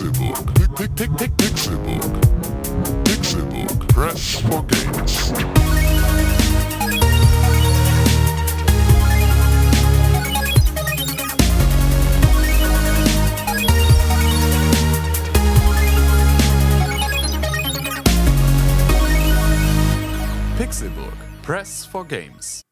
Pixelbook. Pick, pick, pick, Pixelbook. Pixelbook. Press for games. Pixelburg. Press for Games.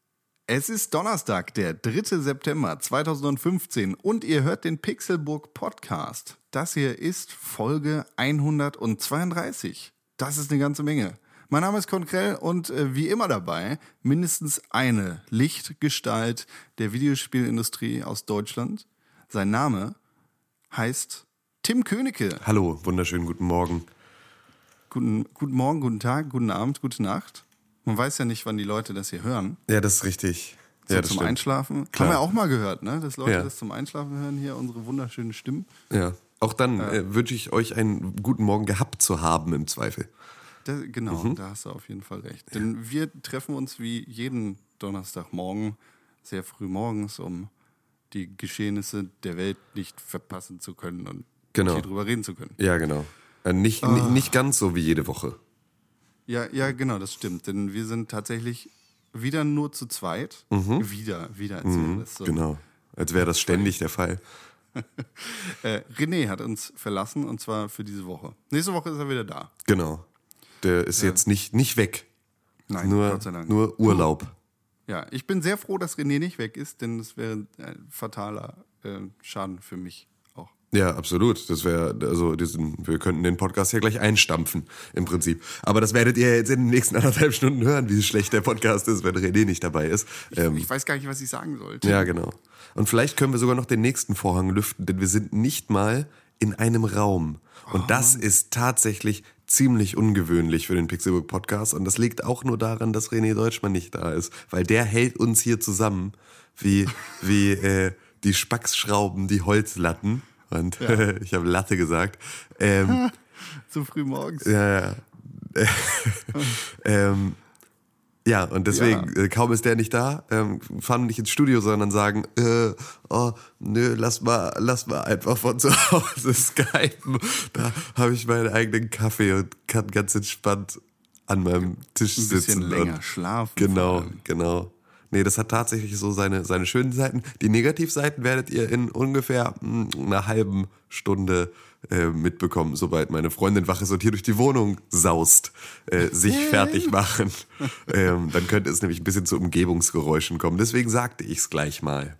Es ist Donnerstag, der 3. September 2015 und ihr hört den Pixelburg Podcast. Das hier ist Folge 132. Das ist eine ganze Menge. Mein Name ist Konkrell und äh, wie immer dabei mindestens eine Lichtgestalt der Videospielindustrie aus Deutschland. Sein Name heißt Tim Königke. Hallo, wunderschönen guten Morgen. Guten, guten Morgen, guten Tag, guten Abend, gute Nacht. Man weiß ja nicht, wann die Leute das hier hören. Ja, das ist richtig. So ja, zum stimmt. Einschlafen. Klar. Haben wir auch mal gehört, ne? Dass Leute Ja. das zum Einschlafen hören hier, unsere wunderschönen Stimmen. Ja. Auch dann äh, wünsche ich euch einen guten Morgen gehabt zu haben im Zweifel. Da, genau, Mhm. da hast du auf jeden Fall recht. Denn wir treffen uns wie jeden Donnerstagmorgen sehr früh morgens, um die Geschehnisse der Welt nicht verpassen zu können und Genau. hier drüber reden zu können. Ja, genau. Äh, nicht, Ah. ni- nicht ganz so wie jede Woche. Ja, ja, genau, das stimmt. Denn wir sind tatsächlich wieder nur zu zweit. Wieder, wieder wir das so. Mhm. Genau. Als wäre das ständig der Fall. Äh, René hat uns verlassen und zwar für diese Woche. Nächste Woche ist er wieder da. Genau. Der ist jetzt nicht, nicht weg. Nein, nur, Gott sei Dank. nur Urlaub. Ja, ich bin sehr froh, dass René nicht weg ist, denn das wäre ein fataler äh, Schaden für mich. Ja, absolut. Das wäre, also diesen, wir könnten den Podcast hier gleich einstampfen, im Prinzip. Aber das werdet ihr jetzt in den nächsten anderthalb Stunden hören, wie schlecht der Podcast ist, wenn René nicht dabei ist. Ähm, Ich weiß gar nicht, was ich sagen sollte. Ja, genau. Und vielleicht können wir sogar noch den nächsten Vorhang lüften, denn wir sind nicht mal in einem Raum. Und das ist tatsächlich ziemlich ungewöhnlich für den Pixelbook Podcast. Und das liegt auch nur daran, dass René Deutschmann nicht da ist, weil der hält uns hier zusammen wie, wie äh, die Spacksschrauben, die Holzlatten. Und ich habe Latte gesagt. Ähm, Zu früh morgens. ja, ja. ähm, ja, und deswegen, äh, kaum ist der nicht da, ähm, fahren nicht ins Studio, sondern sagen, äh, oh, nö, lass mal, lass mal einfach von zu Hause skypen. Da habe ich meinen eigenen Kaffee und kann ganz entspannt an meinem Tisch Ein bisschen sitzen. länger und, schlafen. Genau, genau. Nee, das hat tatsächlich so seine, seine schönen Seiten. Die Negativseiten werdet ihr in ungefähr mm, einer halben Stunde äh, mitbekommen, sobald meine Freundin wach ist und hier durch die Wohnung saust, äh, sich fertig machen. ähm, dann könnte es nämlich ein bisschen zu Umgebungsgeräuschen kommen. Deswegen sagte ich es gleich mal.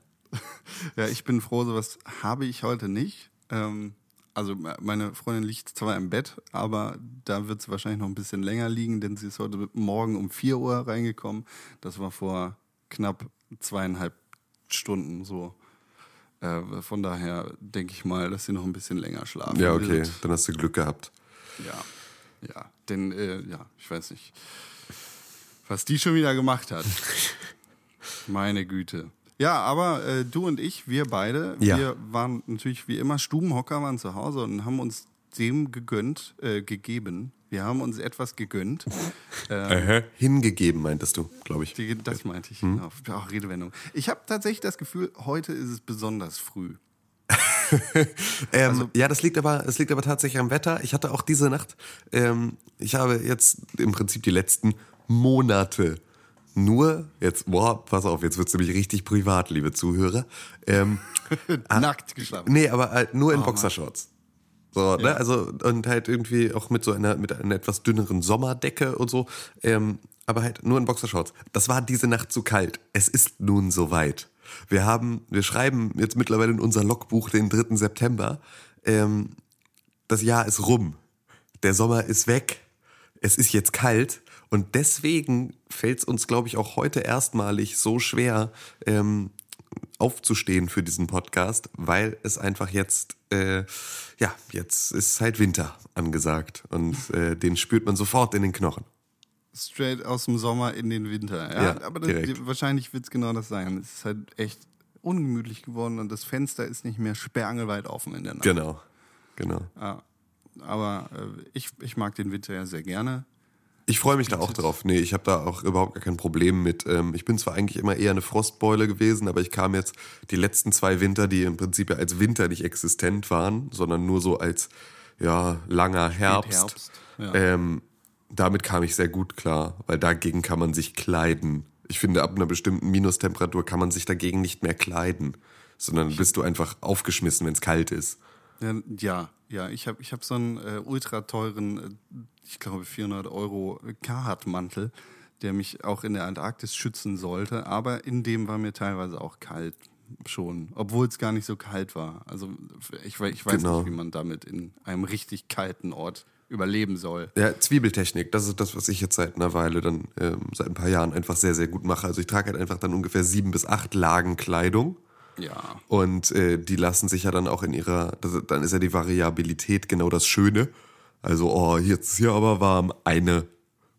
Ja, ich bin froh, sowas habe ich heute nicht. Ähm, also meine Freundin liegt zwar im Bett, aber da wird sie wahrscheinlich noch ein bisschen länger liegen, denn sie ist heute Morgen um 4 Uhr reingekommen. Das war vor knapp zweieinhalb Stunden so. Äh, von daher denke ich mal, dass sie noch ein bisschen länger schlafen Ja, okay, wird. dann hast du Glück gehabt. Ja, ja, denn äh, ja, ich weiß nicht, was die schon wieder gemacht hat. Meine Güte. Ja, aber äh, du und ich, wir beide, Ja. wir waren natürlich wie immer Stubenhocker, waren zu Hause und haben uns dem gegönnt, äh, gegeben. Wir haben uns etwas gegönnt. Äh, hingegeben, meintest du, glaube ich. Die- Das meinte ich, Hm? genau. Auch Redewendung. Ich habe tatsächlich das Gefühl, heute ist es besonders früh. Ähm, Also- ja, das liegt aber, das liegt aber tatsächlich am Wetter. Ich hatte auch diese Nacht, ähm, ich habe jetzt im Prinzip die letzten Monate nur, jetzt, boah, pass auf, jetzt wird's nämlich richtig privat, liebe Zuhörer. Ähm, Nackt geschlafen. nee, aber halt nur Oh, in Boxershorts. So, ne? Also, und halt irgendwie auch mit so einer, mit einer etwas dünneren Sommerdecke und so. Ähm, aber halt nur in Boxershorts. Das war diese Nacht zu kalt. Es ist nun soweit. Wir haben, wir schreiben jetzt mittlerweile in unser Logbuch den 3. September. Ähm, das Jahr ist rum. Der Sommer ist weg. Es ist jetzt kalt. Und deswegen fällt es uns, glaube ich, auch heute erstmalig so schwer, ähm, aufzustehen für diesen Podcast, weil es einfach jetzt, äh, ja, jetzt ist halt Winter angesagt und äh, den spürt man sofort in den Knochen. Straight aus dem Sommer in den Winter. Ja, Ja, aber das, wahrscheinlich wird es genau das sein. Es ist halt echt ungemütlich geworden und das Fenster ist nicht mehr sperrangelweit offen in der Nacht. Genau, genau. Ja, aber äh, ich, ich mag den Winter ja sehr gerne. Ich freue mich da auch drauf. Nee, ich habe da auch überhaupt gar kein Problem mit. Ähm, ich bin zwar eigentlich immer eher eine Frostbeule gewesen, aber ich kam jetzt die letzten zwei Winter, die im Prinzip ja als Winter nicht existent waren, sondern nur so als ja, langer Herbst. Spätherbst, ja. Ähm, damit kam ich sehr gut klar, weil dagegen kann man sich kleiden. Ich finde, ab einer bestimmten Minustemperatur kann man sich dagegen nicht mehr kleiden, sondern bist du einfach aufgeschmissen, wenn es kalt ist. Ja, ja, ja, ich habe ich hab so einen äh, ultra teuren, äh, ich glaube 400 Euro Carhartt-Mantel, der mich auch in der Antarktis schützen sollte, aber in dem war mir teilweise auch kalt schon, obwohl es gar nicht so kalt war. Also ich, ich weiß Genau. nicht, wie man damit in einem richtig kalten Ort überleben soll. Ja, Zwiebeltechnik, das ist das, was ich jetzt seit einer Weile dann, ähm, seit ein paar Jahren einfach sehr, sehr gut mache. Also ich trage halt einfach dann ungefähr sieben bis acht Lagen Kleidung. Ja. Und äh, die lassen sich ja dann auch in ihrer, das, dann ist ja die Variabilität genau das Schöne. Also, oh, jetzt ist hier aber warm, eine,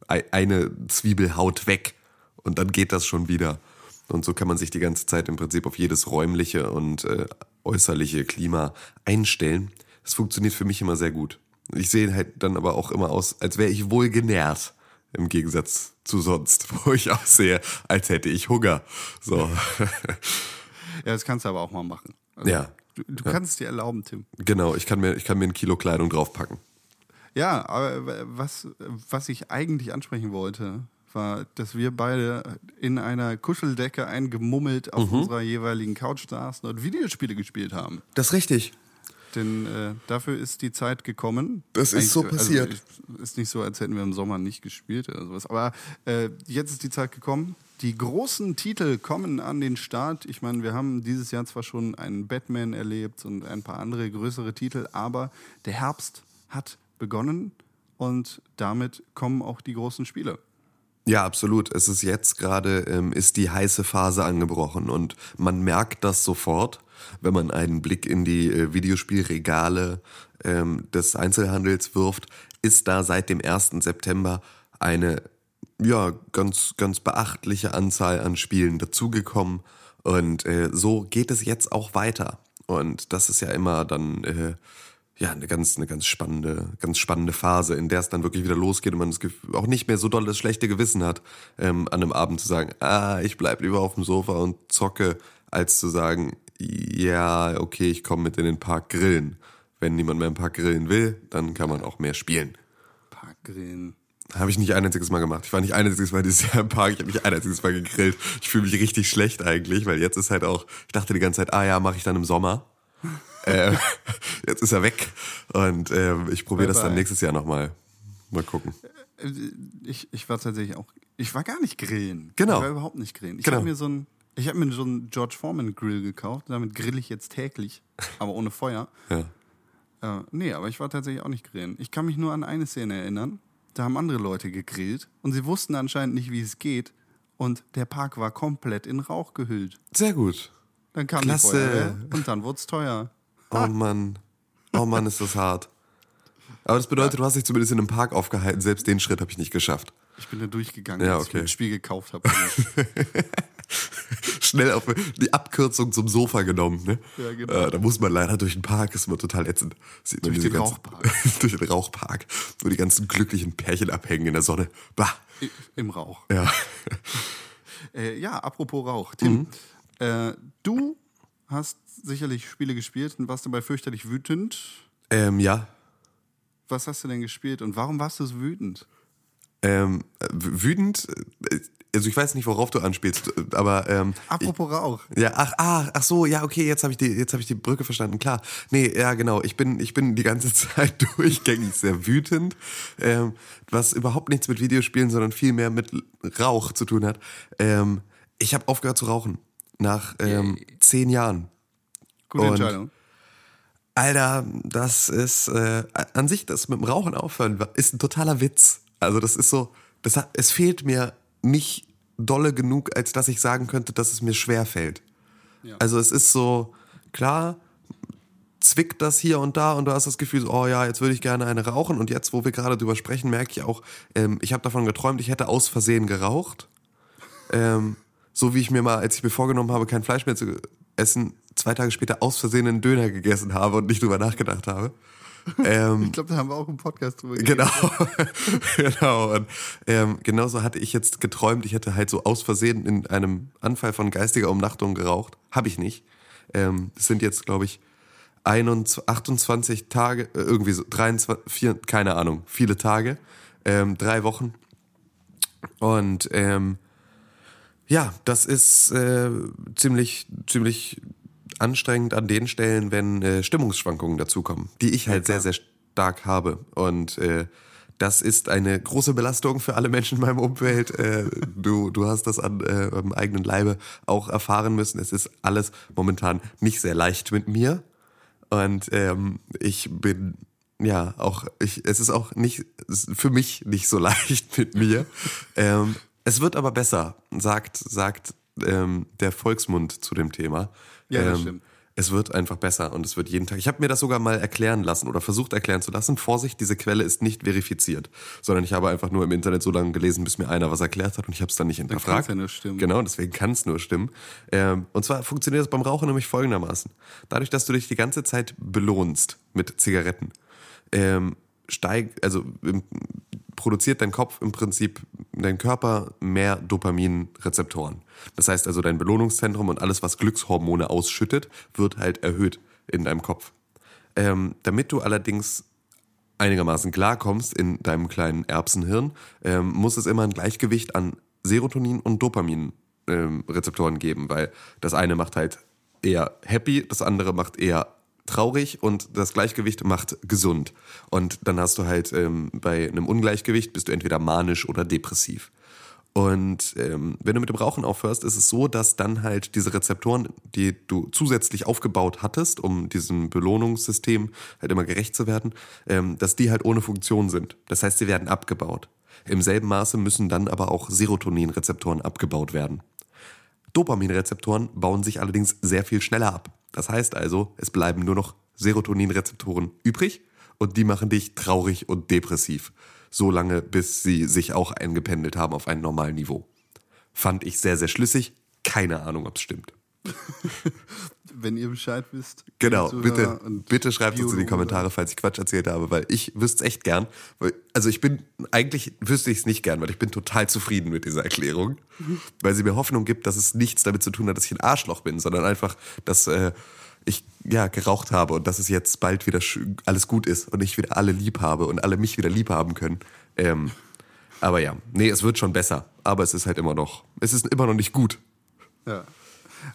ei- eine Zwiebelhaut weg und dann geht das schon wieder. Und so kann man sich die ganze Zeit im Prinzip auf jedes räumliche und äh, äußerliche Klima einstellen. Das funktioniert für mich immer sehr gut. Ich sehe halt dann aber auch immer aus, als wäre ich wohl genährt. Im Gegensatz zu sonst, wo ich aussehe, als hätte ich Hunger. So. Ja, das kannst du aber auch mal machen. Also, Ja. Du, du kannst es dir erlauben, Tim. Genau, ich kann mir, ich kann mir ein Kilo Kleidung draufpacken. Ja, aber was, was ich eigentlich ansprechen wollte, war, dass wir beide in einer Kuscheldecke eingemummelt auf Mhm. unserer jeweiligen Couch saßen und Videospiele gespielt haben. Das ist richtig. Denn äh, dafür ist die Zeit gekommen. Das ist Eigentlich, so passiert. Also, ist nicht so, als hätten wir im Sommer nicht gespielt oder sowas. Aber äh, jetzt ist die Zeit gekommen. Die großen Titel kommen an den Start. Ich meine, wir haben dieses Jahr zwar schon einen Batman erlebt und ein paar andere größere Titel, aber der Herbst hat begonnen und damit kommen auch die großen Spiele. Ja, absolut. Es ist jetzt gerade, ähm, ist die heiße Phase angebrochen und man merkt das sofort, wenn man einen Blick in die äh, Videospielregale ähm, des Einzelhandels wirft, ist da seit dem 1. September eine ja, ganz, ganz beachtliche Anzahl an Spielen dazugekommen. Und äh, so geht es jetzt auch weiter. Und das ist ja immer dann äh, ja eine ganz, eine ganz spannende, ganz spannende Phase, in der es dann wirklich wieder losgeht und man das Gefühl, auch nicht mehr so doll das schlechte Gewissen hat, ähm, an einem Abend zu sagen, ah, ich bleib lieber auf dem Sofa und zocke, als zu sagen, ja, okay, ich komme mit in den Park grillen. Wenn niemand mehr im Park grillen will, dann kann man auch mehr spielen. Parkgrillen. Habe ich nicht ein einziges Mal gemacht. Ich war nicht ein einziges Mal dieses Jahr im Park. Ich habe nicht ein einziges Mal gegrillt. Ich fühle mich richtig schlecht eigentlich, weil jetzt ist halt auch, ich dachte die ganze Zeit, ah ja, mache ich dann im Sommer. äh, jetzt ist er weg. Und ähm, ich probiere das dann nächstes Jahr nochmal. Mal gucken. Äh, Ich, ich war tatsächlich auch. Ich war gar nicht grillen. Genau. Ich war überhaupt nicht grillen. Ich Genau. habe mir so ein. Ich habe mir so einen George Foreman Grill gekauft. Damit grill ich jetzt täglich, aber ohne Feuer. Ja. Äh, nee, aber ich war tatsächlich auch nicht grillen. Ich kann mich nur an eine Szene erinnern. Da haben andere Leute gegrillt und sie wussten anscheinend nicht, wie es geht. Und der Park war komplett in Rauch gehüllt. Sehr gut. Dann kam Klasse. die Feuerwehr und dann wurde es teuer. Oh Mann. Oh Mann, ist das hart. Aber das bedeutet, du hast dich zumindest in einem Park aufgehalten. Selbst den Schritt habe ich nicht geschafft. Ich bin da durchgegangen, Ja, als ich okay. mir das Spiel gekauft habe. Schnell auf die Abkürzung zum Sofa genommen. Ne? Ja, genau. äh, da muss man leider durch den Park, ist immer total ätzend. Sieht Durch den ganzen- Rauchpark. durch den Rauchpark, wo die ganzen glücklichen Pärchen abhängen in der Sonne. Bah. Im Rauch. Ja. Äh, ja, apropos Rauch. Tim, Mhm. äh, du hast sicherlich Spiele gespielt und warst dabei fürchterlich wütend. Ähm, ja. Was hast du denn gespielt und warum warst du so wütend? Ähm, äh, wütend, äh, also ich weiß nicht, worauf du anspielst, aber ähm, Apropos Rauch. Ja, ach, ach, ach so, ja, okay, jetzt habe ich die, jetzt habe ich die Brücke verstanden. Klar, nee, ja, genau. Ich bin, ich bin die ganze Zeit durchgängig sehr wütend, ähm, was überhaupt nichts mit Videospielen, sondern viel mehr mit Rauch zu tun hat. Ähm, ich habe aufgehört zu rauchen nach ähm, zehn Jahren. Gute Und- Entscheidung. Alter, das ist äh, an sich das mit dem Rauchen aufhören ist ein totaler Witz. Also das ist so, das hat, es fehlt mir nicht dolle genug, als dass ich sagen könnte, dass es mir schwer fällt. Ja. Also es ist so klar, zwickt das hier und da und du hast das Gefühl, so, oh ja, jetzt würde ich gerne eine rauchen und jetzt, wo wir gerade drüber sprechen, merke ich auch, ähm, ich habe davon geträumt, ich hätte aus Versehen geraucht. Ähm, so wie ich mir mal, als ich mir vorgenommen habe, kein Fleisch mehr zu essen, zwei Tage später aus Versehen einen Döner gegessen habe und nicht drüber nachgedacht habe. Ähm, Ich glaube, da haben wir auch im Podcast drüber. Genau, genau. Und ähm, genauso hatte ich jetzt geträumt, ich hätte halt so aus Versehen in einem Anfall von geistiger Umnachtung geraucht. Habe ich nicht. Ähm, das sind jetzt, glaube ich, 21, 28 Tage, äh, irgendwie so 23, 4, keine Ahnung, viele Tage, ähm, drei Wochen. Und ähm, ja, das ist äh, ziemlich, ziemlich anstrengend an den Stellen, wenn äh, Stimmungsschwankungen dazukommen, die ich halt sehr, sehr stark habe. Und äh, das ist eine große Belastung für alle Menschen in meinem Umfeld. Äh, du, du hast das an äh, am eigenen Leibe auch erfahren müssen. Es ist alles momentan nicht sehr leicht mit mir. Und ähm, ich bin ja auch, ich, es ist auch nicht für mich nicht so leicht mit mir. Ähm, es wird aber besser, sagt, sagt ähm, der Volksmund zu dem Thema. Ja, das ähm, stimmt. Es wird einfach besser und es wird jeden Tag. Ich habe mir das sogar mal erklären lassen oder versucht erklären zu lassen. Vorsicht, diese Quelle ist nicht verifiziert, sondern ich habe einfach nur im Internet so lange gelesen, bis mir einer was erklärt hat und ich habe es dann nicht hinterfragt. kann's ja nur stimmen. Genau, deswegen kann es nur stimmen. Ähm, und zwar funktioniert das beim Rauchen nämlich folgendermaßen: Dadurch, dass du dich die ganze Zeit belohnst mit Zigaretten, ähm, steigt, also produziert dein Kopf im Prinzip, dein Körper mehr Dopaminrezeptoren. Das heißt also, dein Belohnungszentrum und alles, was Glückshormone ausschüttet, wird halt erhöht in deinem Kopf. Ähm, damit du allerdings einigermaßen klarkommst in deinem kleinen Erbsenhirn, ähm, muss es immer ein Gleichgewicht an Serotonin und Dopamin ähm, geben, weil das eine macht halt eher happy, das andere macht eher traurig und das Gleichgewicht macht gesund. Und dann hast du halt ähm, bei einem Ungleichgewicht bist du entweder manisch oder depressiv. Und ähm, wenn du mit dem Rauchen aufhörst, ist es so, dass dann halt diese Rezeptoren, die du zusätzlich aufgebaut hattest, um diesem Belohnungssystem halt immer gerecht zu werden, ähm, dass die halt ohne Funktion sind. Das heißt, sie werden abgebaut. Im selben Maße müssen dann aber auch Serotoninrezeptoren abgebaut werden. Dopaminrezeptoren bauen sich allerdings sehr viel schneller ab. Das heißt also, es bleiben nur noch Serotoninrezeptoren übrig und die machen dich traurig und depressiv. So lange, bis sie sich auch eingependelt haben auf ein normalen Niveau. Fand ich sehr, sehr schlüssig. Keine Ahnung, ob es stimmt. Wenn ihr Bescheid wisst. Genau, bitte, bitte schreibt uns in die Biologe. Kommentare, falls ich Quatsch erzählt habe, weil ich wüsste es echt gern. Weil, also ich bin, eigentlich wüsste ich es nicht gern, weil ich bin total zufrieden mit dieser Erklärung, weil sie mir Hoffnung gibt, dass es nichts damit zu tun hat, dass ich ein Arschloch bin, sondern einfach, dass äh, ich ja geraucht habe und dass es jetzt bald wieder alles gut ist und ich wieder alle lieb habe und alle mich wieder lieb haben können. Ähm, aber ja, nee, es wird schon besser, aber es ist halt immer noch, es ist immer noch nicht gut. Ja.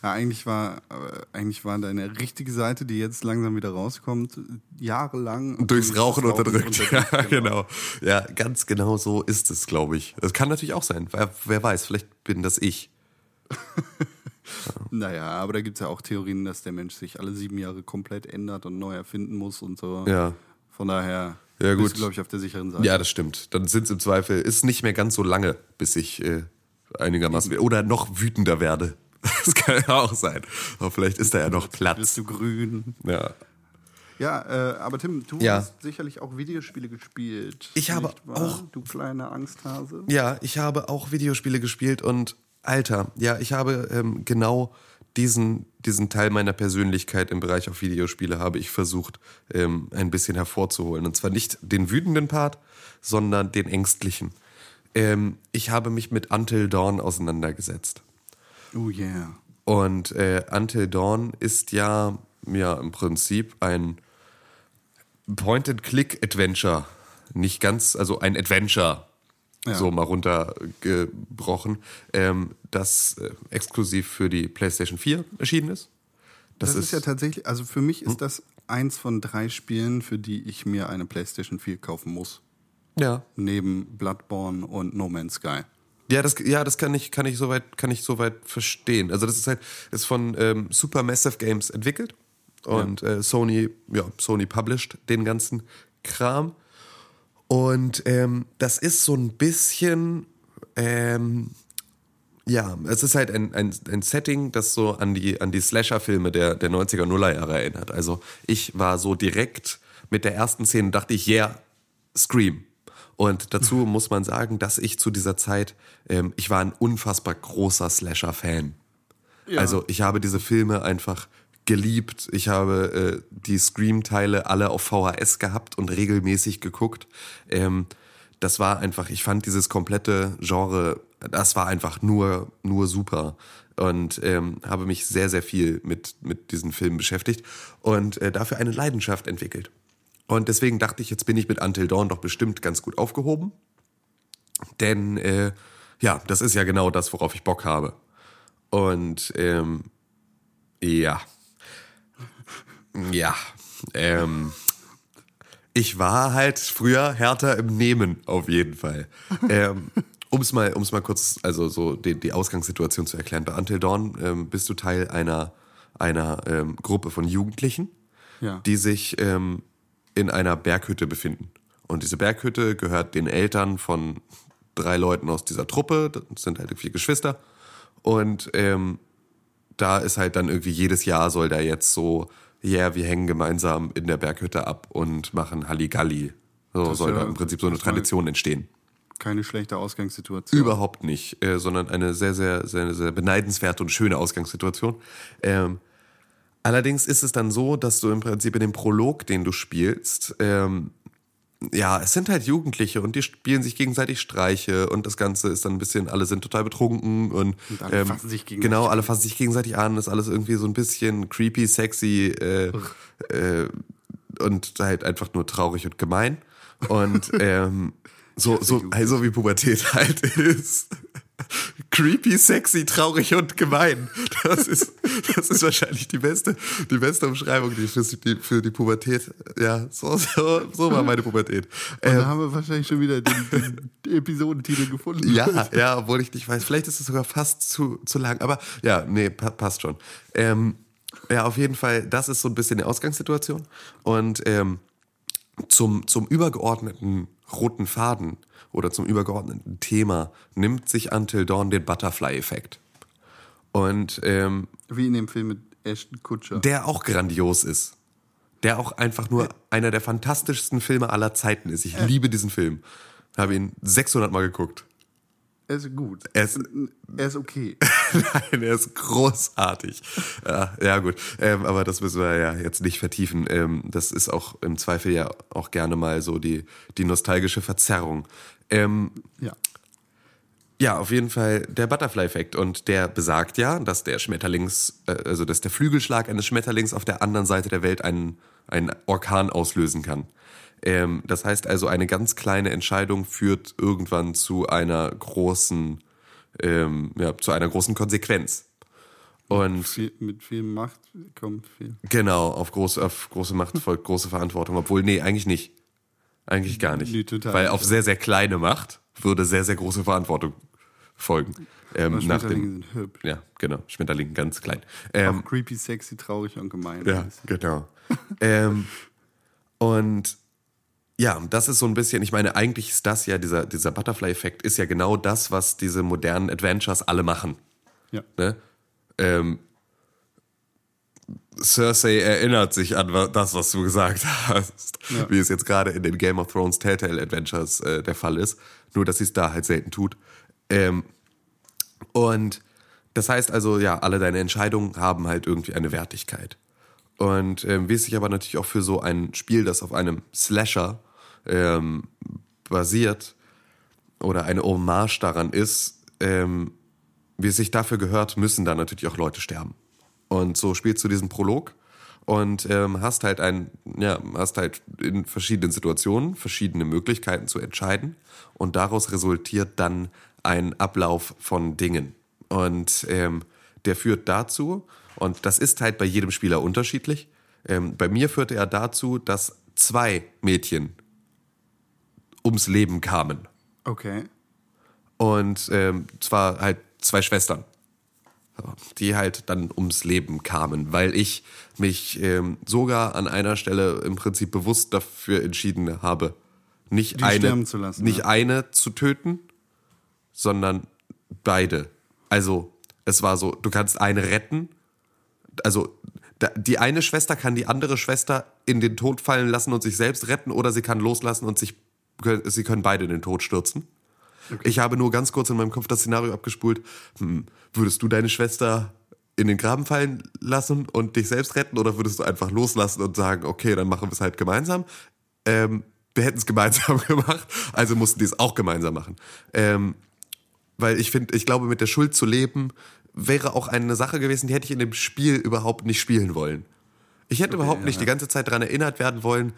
Ja eigentlich, war, äh, eigentlich war deine richtige Seite, die jetzt langsam wieder rauskommt, jahrelang durchs durch Rauchen das unterdrückt. Ja, genau. Ja, ganz genau so ist es, glaube ich. Das kann natürlich auch sein. Wer, wer weiß, vielleicht bin das ich. Naja, aber da gibt es ja auch Theorien, dass der Mensch sich alle sieben Jahre komplett ändert und neu erfinden muss und so. Ja. Von daher Ja, gut. bist du, glaube ich, auf der sicheren Seite. Ja, das stimmt. Dann sind es im Zweifel, ist nicht mehr ganz so lange, bis ich äh, einigermaßen oder noch wütender werde. Das kann ja auch sein. Aber vielleicht ist da ja noch Bist Platz. du grün? Ja. Ja, äh, aber Tim, du Ja. hast sicherlich auch Videospiele gespielt. Ich habe auch- Du kleiner Angsthase. Ja, ich habe auch Videospiele gespielt und Alter, ja, ich habe ähm, genau diesen, diesen Teil meiner Persönlichkeit im Bereich auf Videospiele habe ich versucht, ähm, ein bisschen hervorzuholen. Und zwar nicht den wütenden Part, sondern den ängstlichen. Ähm, ich habe mich mit Until Dawn auseinandergesetzt. Oh yeah. Und äh, Until Dawn ist ja, ja im Prinzip ein Point-and-Click-Adventure. Nicht ganz, also ein Adventure, Ja. so mal runtergebrochen, ähm, das äh, exklusiv für die PlayStation 4 erschienen ist. Das, ist, ja tatsächlich, also für mich Hm? ist das eins von drei Spielen, für die ich mir eine PlayStation 4 kaufen muss. ja. Neben Bloodborne und No Man's Sky. Ja, das, ja, das kann ich, kann ich soweit, kann ich soweit verstehen. Also das ist halt, ist von ähm, Supermassive Games entwickelt und äh, Sony, ja, Sony published den ganzen Kram. Und ähm, das ist so ein bisschen, ähm, ja, es ist halt ein, ein, ein Setting, das so an die, an die Slasher-Filme der, der 90er, Nuller Jahre erinnert. Also ich war so direkt mit der ersten Szene, dachte ich, yeah, Scream. Und dazu muss man sagen, dass ich zu dieser Zeit, ähm, ich war ein unfassbar großer Slasher-Fan. Also ich habe diese Filme einfach geliebt. Ich habe äh, die Scream-Teile alle auf VHS gehabt und regelmäßig geguckt. Ähm, das war einfach, ich fand dieses komplette Genre, das war einfach nur, nur super. und ähm, habe mich sehr, sehr viel mit, mit diesen Filmen beschäftigt und äh, dafür eine Leidenschaft entwickelt. Und deswegen dachte ich, jetzt bin ich mit Until Dawn doch bestimmt ganz gut aufgehoben. Denn äh, ja, das ist ja genau das, worauf ich Bock habe. Und ähm, ja. Ja. Ähm, ich war halt früher härter im Nehmen, auf jeden Fall. ähm, um es mal, um's mal kurz, also so die, die Ausgangssituation zu erklären. Bei Until Dawn ähm, bist du Teil einer, einer ähm, Gruppe von Jugendlichen, Ja. die sich ähm, in einer Berghütte befinden. Und diese Berghütte gehört den Eltern von drei Leuten aus dieser Truppe. Das sind halt vier Geschwister. Und ähm, da ist halt dann irgendwie jedes Jahr soll da jetzt so, ja, yeah, wir hängen gemeinsam in der Berghütte ab und machen Halligalli. So Das soll ja da im Prinzip so eine Tradition entstehen. Keine schlechte Ausgangssituation. Überhaupt nicht, äh, sondern eine sehr, sehr, sehr, sehr beneidenswerte und schöne Ausgangssituation. Ähm, allerdings ist es dann so, dass du im Prinzip in dem Prolog, den du spielst, ähm, ja, es sind halt Jugendliche und die spielen sich gegenseitig Streiche und das Ganze ist dann ein bisschen, alle sind total betrunken und, Und alle fassen sich gegenseitig Genau, alle an. fassen sich gegenseitig an, ist alles irgendwie so ein bisschen creepy, sexy äh, äh, und halt einfach nur traurig und gemein. Und ähm, so, so, also wie Pubertät halt ist. Creepy, sexy, traurig und gemein. Das ist, das ist wahrscheinlich die beste, die beste Umschreibung die für, die, für die Pubertät. Ja, so, so, so war meine Pubertät. Und Ähm, da haben wir wahrscheinlich schon wieder den, den Episodentitel gefunden. ja, ja, obwohl ich nicht weiß. Vielleicht ist es sogar fast zu, zu lang. Aber ja, nee, pa passt schon. Ähm, ja, auf jeden Fall, das ist so ein bisschen die Ausgangssituation. Und ähm, zum, zum übergeordneten roten Faden oder zum übergeordneten Thema nimmt sich Until Dawn den Butterfly-Effekt. Und ähm, Wie in dem Film mit Ashton Kutscher. der auch grandios ist. Der auch einfach nur einer der fantastischsten Filme aller Zeiten ist. Ich liebe diesen Film. Habe ihn 600 Mal geguckt. er ist gut. Er ist- er ist okay. Nein, er ist großartig. Ja, ja gut, ähm, aber das müssen wir ja jetzt nicht vertiefen. Ähm, das ist auch im Zweifel ja auch gerne mal so die, die nostalgische Verzerrung. Ähm, Ja. ja, auf jeden Fall der Butterfly-Effekt. Und der besagt ja, dass der Schmetterlings, äh, also dass der Flügelschlag eines Schmetterlings auf der anderen Seite der Welt einen, einen Orkan auslösen kann. Ähm, das heißt also, eine ganz kleine Entscheidung führt irgendwann zu einer großen, ähm, ja, zu einer großen Konsequenz. Und Viel, mit viel Macht kommt viel. genau, auf große, auf große Macht folgt große Verantwortung. Obwohl, nee, eigentlich nicht. Eigentlich gar nicht. Nee, total Weil auf sehr, sehr kleine Macht würde sehr, sehr große Verantwortung folgen. Ähm, nach Schmetterlinge dem, sind hübsch. ja, genau. Schmetterling ganz klein. Ähm, Auch creepy, sexy, traurig und gemein. ja, genau. ähm, und ja, das ist so ein bisschen, ich meine, eigentlich ist das ja, dieser, dieser Butterfly-Effekt ist ja genau das, was diese modernen Adventures alle machen. Ja. Ne? Ähm, Cersei erinnert sich an das, was du gesagt hast, Ja. wie es jetzt gerade in den Game of Thrones Telltale Adventures äh, der Fall ist, nur dass sie es da halt selten tut. Ähm, und das heißt also, ja, alle deine Entscheidungen haben halt irgendwie eine Wertigkeit. Und ähm, wie es sich aber natürlich auch für so ein Spiel, das auf einem Slasher ähm, basiert oder eine Hommage daran ist, ähm, wie es sich dafür gehört, müssen da natürlich auch Leute sterben. Und so spielst du diesen Prolog und ähm, hast halt ein, ja, hast halt in verschiedenen Situationen verschiedene Möglichkeiten zu entscheiden und daraus resultiert dann ein Ablauf von Dingen. Und ähm, der führt dazu, und das ist halt bei jedem Spieler unterschiedlich. Ähm, bei mir führte er dazu, dass zwei Mädchen ums Leben kamen. Okay. Und ähm, zwar halt zwei Schwestern, die halt dann ums Leben kamen, weil ich mich ähm, sogar an einer Stelle im Prinzip bewusst dafür entschieden habe, nicht Die eine, zu lassen, nicht ja. eine zu töten, sondern beide. Also es war so, du kannst eine retten, also die eine Schwester kann die andere Schwester in den Tod fallen lassen und sich selbst retten oder sie kann loslassen und sich, sie können beide in den Tod stürzen. Ich habe nur ganz kurz in meinem Kopf das Szenario abgespult. Hm, würdest du deine Schwester in den Graben fallen lassen und dich selbst retten oder würdest du einfach loslassen und sagen, okay, dann machen wir es halt gemeinsam? Ähm, wir hätten es gemeinsam gemacht, also mussten die es auch gemeinsam machen. Ähm, weil ich finde, ich glaube, mit der Schuld zu leben wäre auch eine Sache gewesen, die hätte ich in dem Spiel überhaupt nicht spielen wollen. Ich hätte überhaupt nicht die ganze Zeit daran erinnert werden wollen,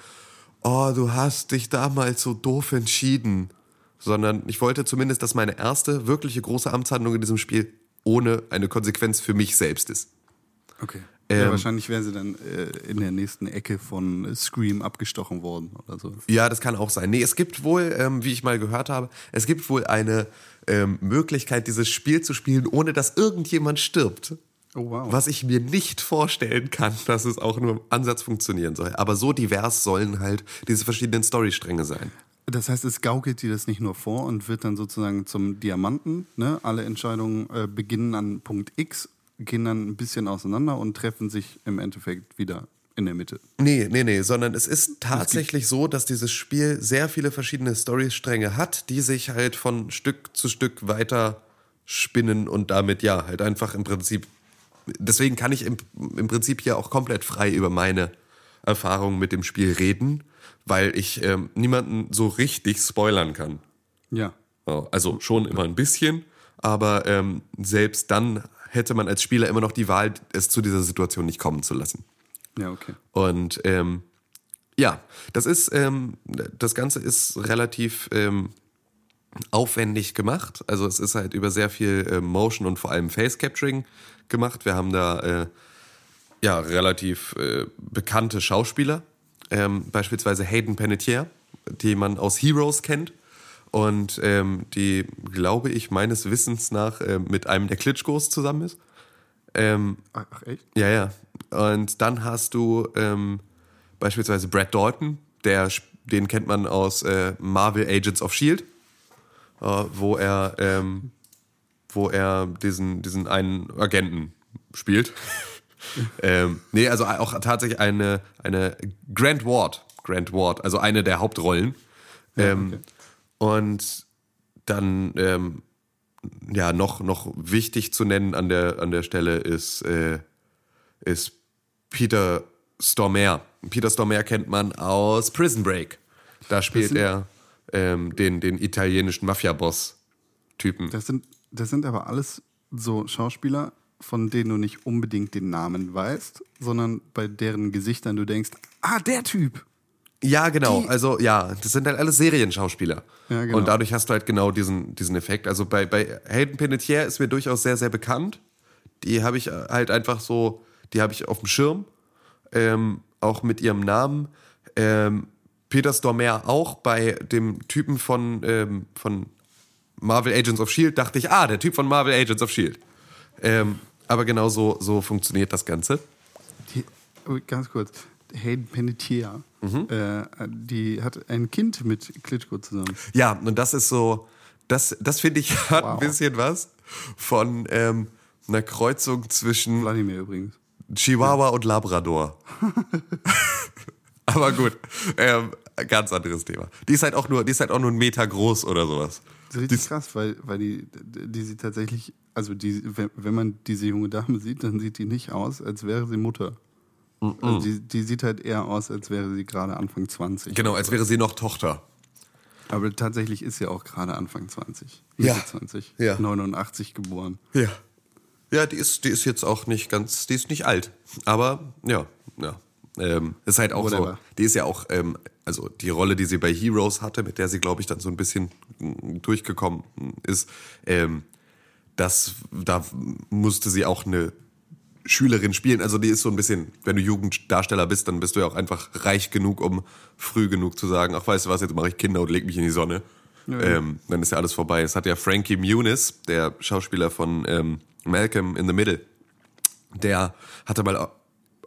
oh, du hast dich damals so doof entschieden. Sondern ich wollte zumindest, dass meine erste wirkliche große Amtshandlung in diesem Spiel ohne eine Konsequenz für mich selbst ist. Okay. Ähm, ja, wahrscheinlich wäre sie dann äh, in der nächsten Ecke von Scream abgestochen worden oder so. Ja, das kann auch sein. Nee, es gibt wohl, ähm, wie ich mal gehört habe, es gibt wohl eine ähm, Möglichkeit, dieses Spiel zu spielen, ohne dass irgendjemand stirbt. Oh, wow. Was ich mir nicht vorstellen kann, dass es auch nur im Ansatz funktionieren soll. Aber so divers sollen halt diese verschiedenen Storystränge sein. Das heißt, es gaukelt dir das nicht nur vor und wird dann sozusagen zum Diamanten. Ne? Alle Entscheidungen äh, beginnen an Punkt X, gehen dann ein bisschen auseinander und treffen sich im Endeffekt wieder in der Mitte. Nee, nee, nee, sondern es ist tatsächlich so, dass dieses Spiel sehr viele verschiedene Storystränge hat, die sich halt von Stück zu Stück weiter spinnen und damit ja halt einfach im Prinzip. Deswegen kann ich im, im Prinzip hier auch komplett frei über meine Erfahrungen mit dem Spiel reden, weil ich ähm, niemanden so richtig spoilern kann. Ja. Oh, Also schon immer ein bisschen, aber ähm, selbst dann hätte man als Spieler immer noch die Wahl, es zu dieser Situation nicht kommen zu lassen. Ja, okay. Und ähm, ja, das ist, ähm, das Ganze ist relativ ähm, aufwendig gemacht. Also es ist halt über sehr viel äh, Motion und vor allem Face Capturing gemacht. Wir haben da äh, ja relativ äh, bekannte Schauspieler, ähm, beispielsweise Hayden Panettiere, die man aus Heroes kennt und ähm, die, glaube ich, meines Wissens nach äh, mit einem der Klitschkos zusammen ist. Ähm, Ach, echt? ja, ja. Und dann hast du ähm, beispielsweise Brad Dalton, der, den kennt man aus äh, Marvel Agents of Shield, äh, wo er, ähm, wo er diesen, diesen einen Agenten spielt. Ähm, nee, also auch tatsächlich eine, eine Grant Ward, Grant Ward, also eine der Hauptrollen. ähm, okay. Und dann ähm, ja noch noch wichtig zu nennen an der an der Stelle ist äh, ist Peter Stormare. Peter Stormare kennt man aus Prison Break. Da spielt sind- er ähm, den den italienischen Mafia-Boss Typen. Das sind, das sind aber alles so Schauspieler, von denen du nicht unbedingt den Namen weißt, sondern bei deren Gesichtern du denkst, ah, der Typ. Ja, genau. Die- Also ja, das sind halt alles Serienschauspieler. Ja, genau. Und dadurch hast du halt genau diesen, diesen Effekt. Also bei, bei Hayden Panettiere ist mir durchaus sehr, sehr bekannt. Die habe ich halt einfach so, die habe ich auf dem Schirm. Ähm, auch mit ihrem Namen. Ähm, Peter Stormare auch bei dem Typen von, ähm, von Marvel Agents of Shield dachte ich, ah, der Typ von Marvel Agents of Shield. Ähm, aber genau so, so funktioniert das Ganze. Die, oh, ganz kurz, Hayden Panettiere, Mhm. äh, die hat ein Kind mit Klitschko zusammen. Ja, und das ist so, das, das finde ich hat ein Wow. bisschen was von ähm, einer Kreuzung zwischen Wladimir übrigens. Chihuahua und Labrador. Aber gut, ähm, ganz anderes Thema. Die ist halt auch nur, die ist halt auch nur einen Meter groß oder sowas. Das ist richtig krass, weil, weil die, die sieht tatsächlich, also die, wenn, man diese junge Dame sieht, dann sieht die nicht aus, als wäre sie Mutter. Also die, die sieht halt eher aus, als wäre sie gerade Anfang 20. Genau, als wäre sie noch Tochter. Aber tatsächlich ist sie auch gerade Anfang 20. Mitte Ja. 20. Ja. 89 geboren. Ja. Ja, die ist, die ist jetzt auch nicht ganz, die ist nicht alt. Aber ja, ja. Ähm, ist halt auch so. Whatever. Die ist ja auch, ähm, also die Rolle, die sie bei Heroes hatte, mit der sie, glaube ich, dann so ein bisschen mm, durchgekommen ist, ähm, das, da musste sie auch eine Schülerin spielen. Also die ist so ein bisschen, wenn du Jugenddarsteller bist, dann bist du ja auch einfach reich genug, um früh genug zu sagen, ach weißt du was, jetzt mache ich Kinder und leg mich in die Sonne. Ähm, dann ist ja alles vorbei. Es hat ja Frankie Muniz, der Schauspieler von ähm, Malcolm in the Middle, der hatte mal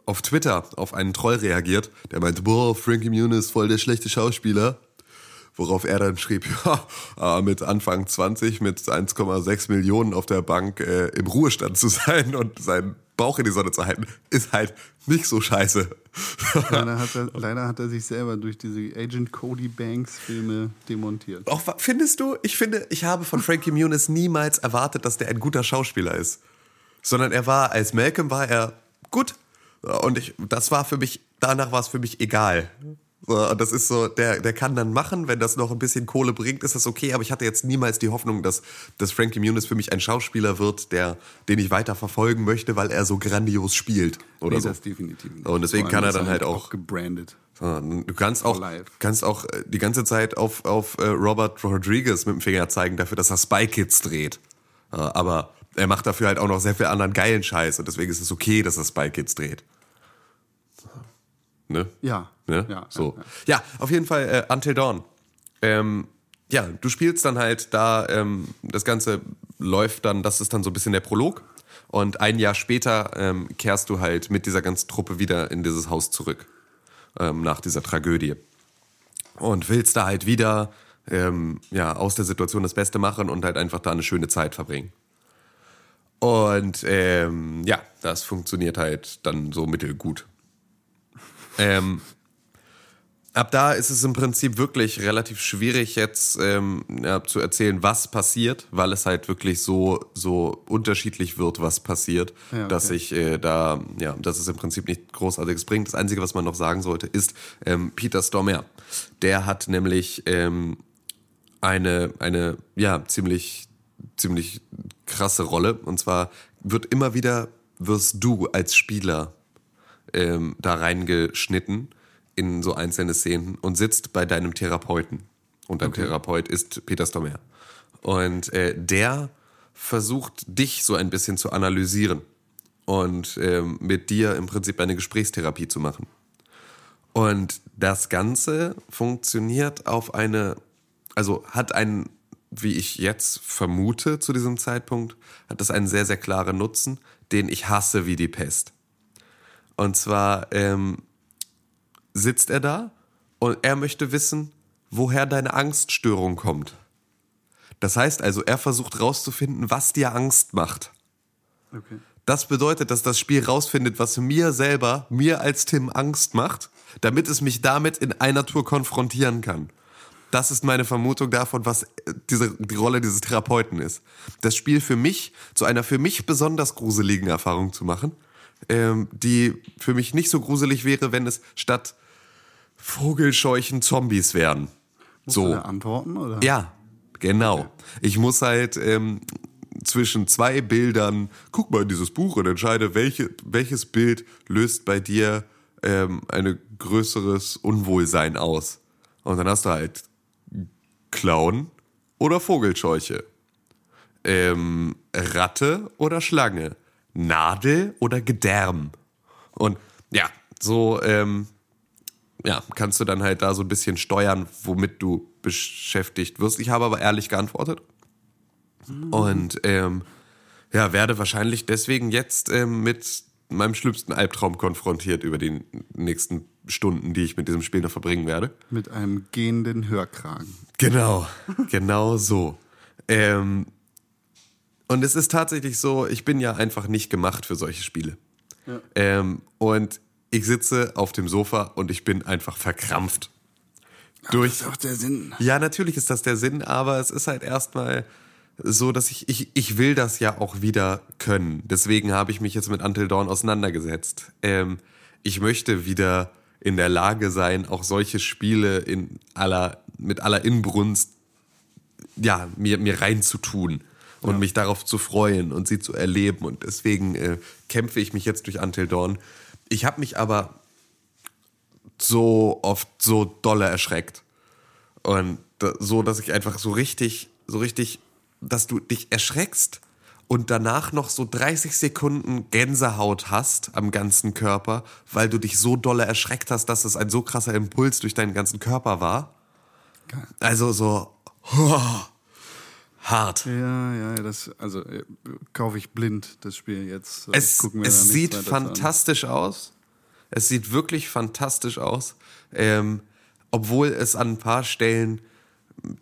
auf Twitter auf einen Troll reagiert, der meinte, boah, Frankie Muniz, voll der schlechte Schauspieler. Worauf er dann schrieb, ja, aber mit Anfang 20 mit 1,6 Millionen auf der Bank äh, im Ruhestand zu sein und seinen Bauch in die Sonne zu halten, ist halt nicht so scheiße. Leider hat, er, leider hat er sich selber durch diese Agent Cody Banks Filme demontiert. Auch findest du, ich finde, ich habe von Frankie Muniz niemals erwartet, dass der ein guter Schauspieler ist. Sondern er war, als Malcolm war er gut. Und ich, das war für mich, danach war es für mich egal. So, und das ist so, der, der kann dann machen, wenn das noch ein bisschen Kohle bringt, ist das okay. Aber ich hatte jetzt niemals die Hoffnung, dass, dass Frankie Muniz für mich ein Schauspieler wird, der, den ich weiter verfolgen möchte, weil er so grandios spielt. Oder Nee, so. das definitiv nicht. Und deswegen kann er dann halt auch- gebrandet. So, Du kannst auch, kannst auch äh, die ganze Zeit auf, auf äh, Robert Rodriguez mit dem Finger zeigen dafür, dass er Spy Kids dreht. Äh, Aber er macht dafür halt auch noch sehr viel anderen geilen Scheiß und deswegen ist es okay, dass er Spy Kids dreht. Ne? Ja. Ne? Ja, so. ja, Ja, auf jeden Fall äh, Until Dawn. Ähm, ja, du spielst dann halt da, ähm, das Ganze läuft dann, das ist dann so ein bisschen der Prolog. Und ein Jahr später ähm, kehrst du halt mit dieser ganzen Truppe wieder in dieses Haus zurück. Ähm, nach dieser Tragödie. Und willst da halt wieder ähm, ja, aus der Situation das Beste machen und halt einfach da eine schöne Zeit verbringen. Und ähm, ja, das funktioniert halt dann so mittelgut. Ähm, ab da ist es im Prinzip wirklich relativ schwierig jetzt ähm, ja, zu erzählen, was passiert, weil es halt wirklich so so unterschiedlich wird, was passiert, Ja, okay. dass ich äh, da ja, dass es im Prinzip nicht großartiges bringt. Das einzige, was man noch sagen sollte, ist ähm, Peter Stormare. Der hat nämlich ähm, eine eine ja ziemlich ziemlich krasse Rolle und zwar wird immer wieder wirst du als Spieler ähm, da reingeschnitten in so einzelne Szenen und sitzt bei deinem Therapeuten. Und dein Therapeut ist Peter Stormer. Und äh, der versucht dich so ein bisschen zu analysieren und ähm, mit dir im Prinzip eine Gesprächstherapie zu machen. Und das Ganze funktioniert auf eine, also hat einen, wie ich jetzt vermute zu diesem Zeitpunkt, hat das einen sehr, sehr klaren Nutzen, den ich hasse wie die Pest. Und zwar ähm, sitzt er da und er möchte wissen, woher deine Angststörung kommt. Das heißt also, er versucht rauszufinden, was dir Angst macht. Okay. Das bedeutet, dass das Spiel rausfindet, was mir selber, mir als Tim Angst macht, damit es mich damit in einer Tour konfrontieren kann. Das ist meine Vermutung davon, was äh, diese, die Rolle dieses Therapeuten ist. Das Spiel für mich zu einer für mich besonders gruseligen Erfahrung zu machen, ähm, die für mich nicht so gruselig wäre, wenn es statt Vogelscheuchen Zombies wären. Musst so. du da antworten, oder? Ja, genau. Ich muss halt ähm, zwischen zwei Bildern, guck mal in dieses Buch und entscheide, welche, welches Bild löst bei dir ähm, ein größeres Unwohlsein aus. Und dann hast du halt Clown oder Vogelscheuche. Ähm, Ratte oder Schlange. Nadel oder Gedärm. Und ja, so ähm, ja, kannst du dann halt da so ein bisschen steuern, womit du beschäftigt wirst. Ich habe aber ehrlich geantwortet. Und ähm, ja, werde wahrscheinlich deswegen jetzt ähm, mit meinem schlimmsten Albtraum konfrontiert über die nächsten Stunden, die ich mit diesem Spiel noch verbringen werde. Mit einem gehenden Hörkragen. Genau, genau so. Ähm, und es ist tatsächlich so, ich bin ja einfach nicht gemacht für solche Spiele. Ähm, und ich sitze auf dem Sofa und ich bin einfach verkrampft. Durch, Das ist auch der Sinn. ja, natürlich ist das der Sinn, aber es ist halt erstmal so, dass ich, ich, ich will das ja auch wieder können. Deswegen habe ich mich jetzt mit Until Dawn auseinandergesetzt. Ähm, ich möchte wieder in der Lage sein, auch solche Spiele in aller, mit aller Inbrunst, ja, mir, mir reinzutun und mich darauf zu freuen und sie zu erleben. Und deswegen äh, kämpfe ich mich jetzt durch Until Dawn. Ich habe mich aber so oft so dolle erschreckt. Und so, dass ich einfach so richtig, so richtig, dass du dich erschreckst und danach noch so 30 Sekunden Gänsehaut hast am ganzen Körper, weil du dich so dolle erschreckt hast, dass es ein so krasser Impuls durch deinen ganzen Körper war. Geil. Also so hart. Ja, ja, das, also äh, kaufe ich blind das Spiel jetzt. äh, Es, es sieht weiter an. fantastisch aus. Es sieht wirklich fantastisch aus. Ähm, obwohl es an ein paar Stellen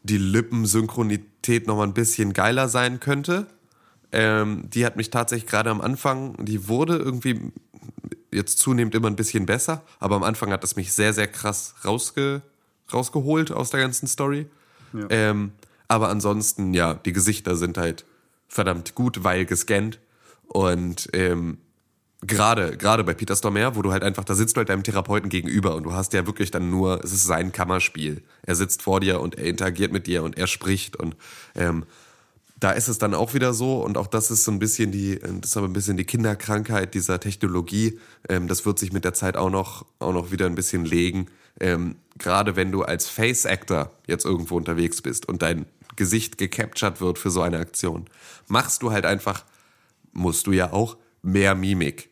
die Lippensynchronität noch mal ein bisschen geiler sein könnte. Ähm, die hat mich tatsächlich gerade am Anfang, die wurde irgendwie jetzt zunehmend immer ein bisschen besser, aber am Anfang hat es mich sehr, sehr krass rausge, rausgeholt aus der ganzen Story. Ja. Ähm, aber ansonsten, ja, die Gesichter sind halt verdammt gut, weil gescannt. Und ähm, gerade, gerade bei Peter Stormare, wo du halt einfach, da sitzt du halt deinem Therapeuten gegenüber und du hast ja wirklich dann nur, es ist sein Kammerspiel. Er sitzt vor dir und er interagiert mit dir und er spricht und ähm, da ist es dann auch wieder so und auch das ist so ein bisschen die, das ist aber ein bisschen die Kinderkrankheit dieser Technologie. Ähm, das wird sich mit der Zeit auch noch, auch noch wieder ein bisschen legen. Ähm, Gerade wenn du als Face Actor jetzt irgendwo unterwegs bist und dein Gesicht gecaptured wird für so eine Aktion, machst du halt einfach, musst du ja auch, mehr Mimik.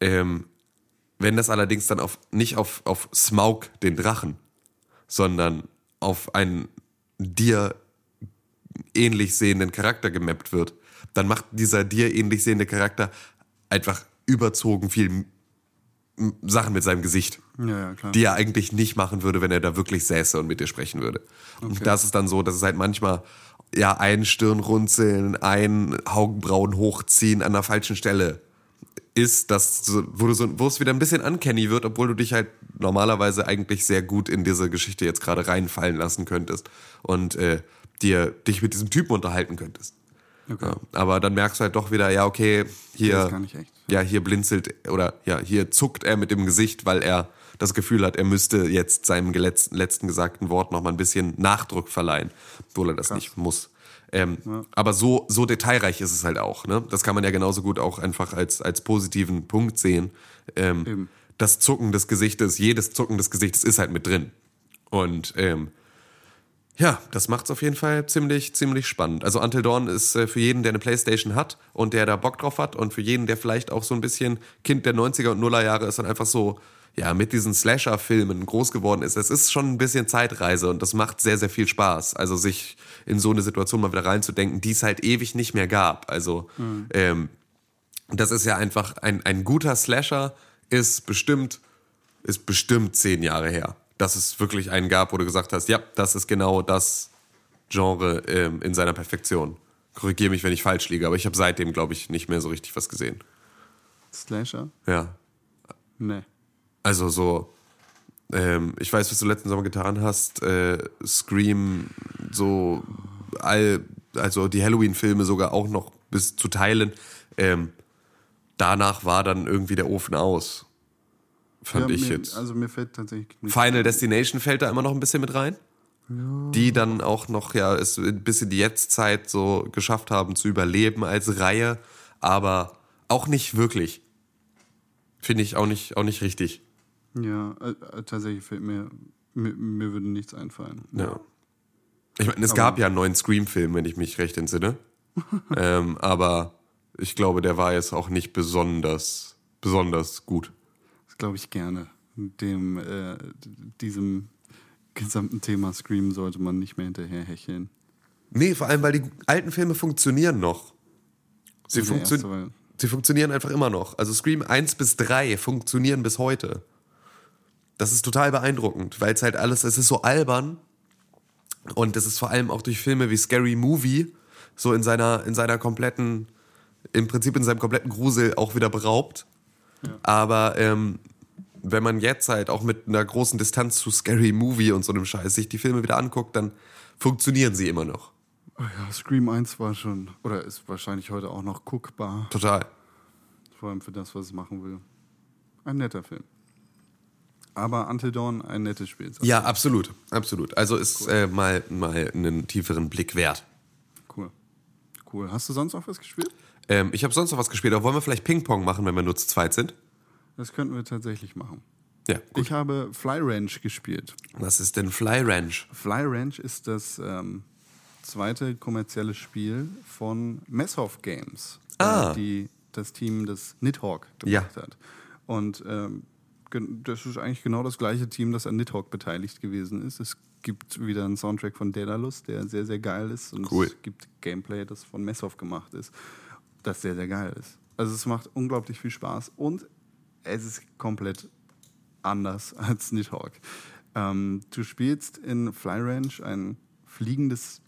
Ähm, wenn das allerdings dann auf, nicht auf, auf Smaug, den Drachen, sondern auf einen dir ähnlich sehenden Charakter gemappt wird, dann macht dieser dir ähnlich sehende Charakter einfach überzogen viel Sachen mit seinem Gesicht, Ja, ja, die er eigentlich nicht machen würde, wenn er da wirklich säße und mit dir sprechen würde. Und das ist dann so, dass es halt manchmal ja ein Stirnrunzeln, ein Augenbrauen hochziehen an der falschen Stelle ist, dass so, wo, du so, wo es wieder ein bisschen uncanny wird, obwohl du dich halt normalerweise eigentlich sehr gut in diese Geschichte jetzt gerade reinfallen lassen könntest und äh, dir dich mit diesem Typen unterhalten könntest. Okay. Ja, aber dann merkst du halt doch wieder, ja, okay, hier, ja, hier blinzelt oder ja, hier zuckt er mit dem Gesicht, weil er das Gefühl hat, er müsste jetzt seinem letzten, letzten gesagten Wort noch mal ein bisschen Nachdruck verleihen, obwohl er das nicht muss. Ähm, Aber so, so detailreich ist es halt auch. Ne? Das kann man ja genauso gut auch einfach als, als positiven Punkt sehen. Ähm, das Zucken des Gesichtes, jedes Zucken des Gesichtes ist halt mit drin. Und ähm, ja, das macht's auf jeden Fall ziemlich, ziemlich spannend. Also Until Dawn ist äh, für jeden, der eine Playstation hat und der da Bock drauf hat und für jeden, der vielleicht auch so ein bisschen Kind der 90er und Nuller Jahre ist und einfach so, ja, mit diesen Slasher-Filmen groß geworden ist. Es ist schon ein bisschen Zeitreise und das macht sehr, sehr viel Spaß. Also sich in so eine Situation mal wieder reinzudenken, die es halt ewig nicht mehr gab. Also ähm, das ist ja einfach ein, ein guter Slasher ist bestimmt ist bestimmt zehn Jahre her, dass es wirklich einen gab, wo du gesagt hast, ja, das ist genau das Genre ähm, in seiner Perfektion. Korrigiere mich, wenn ich falsch liege, aber ich habe seitdem, glaube ich, nicht mehr so richtig was gesehen. Slasher? Ja, Nee. also so, ähm, ich weiß, was du letzten Sommer getan hast, äh, Scream, so all, also die Halloween-Filme sogar auch noch bis zu teilen. Ähm, danach war dann irgendwie der Ofen aus. Fand Ja, ich mir, jetzt. Also mir fällt tatsächlich. Final Destination fällt da immer noch ein bisschen mit rein. Die dann auch noch, ja, es ein bisschen die Jetztzeit so geschafft haben zu überleben als Reihe, aber auch nicht wirklich. Finde ich auch nicht, auch nicht richtig. Ja, äh, äh, tatsächlich fällt mir, mir, mir würde nichts einfallen. Ja. Ich meine, es gab ja einen neuen Scream-Film, wenn ich mich recht entsinne. ähm, aber ich glaube, der war jetzt auch nicht besonders, besonders gut. Glaube ich gerne. Dem, äh, diesem gesamten Thema Scream sollte man nicht mehr hinterher hecheln. Nee, vor allem, weil die alten Filme funktionieren noch. Sie, Der funktio erste sie funktionieren einfach immer noch. Also Scream 1 bis 3 funktionieren bis heute. Das ist total beeindruckend, weil es halt alles, es ist so albern und es ist vor allem auch durch Filme wie Scary Movie so in seiner, in seiner kompletten, im Prinzip in seinem kompletten Grusel auch wieder beraubt. Aber ähm, wenn man jetzt halt auch mit einer großen Distanz zu Scary Movie und so einem Scheiß sich die Filme wieder anguckt, dann funktionieren sie immer noch. Oh ja, Scream 1 war schon, oder ist wahrscheinlich heute auch noch guckbar. Total. Vor allem für das, was es machen will. Ein netter Film. Aber Until Dawn ein nettes Spiel. Ja, absolut, absolut. Also ist äh, mal, mal einen tieferen Blick wert. Cool. Cool. Hast du sonst noch was gespielt? Ähm, ich habe sonst noch was gespielt, aber wollen wir vielleicht Ping-Pong machen, wenn wir nur zu zweit sind? Das könnten wir tatsächlich machen. Ja, gut. Ich habe Fly Ranch gespielt. Was ist denn Fly Ranch? Fly Ranch ist das ähm, zweite kommerzielle Spiel von Messhoff Games, Ah. äh, die das Team des Nidhogg Ja. gemacht hat. Und ähm, das ist eigentlich genau das gleiche Team, das an Nidhogg beteiligt gewesen ist. Es gibt wieder einen Soundtrack von Daedalus, der sehr, sehr geil ist. Und Cool. es gibt Gameplay, das von Messhoff gemacht ist, das sehr, sehr geil ist. Also es macht unglaublich viel Spaß und es ist komplett anders als Nidhogg. Ähm, du spielst in Fly Ranch ein fliegendes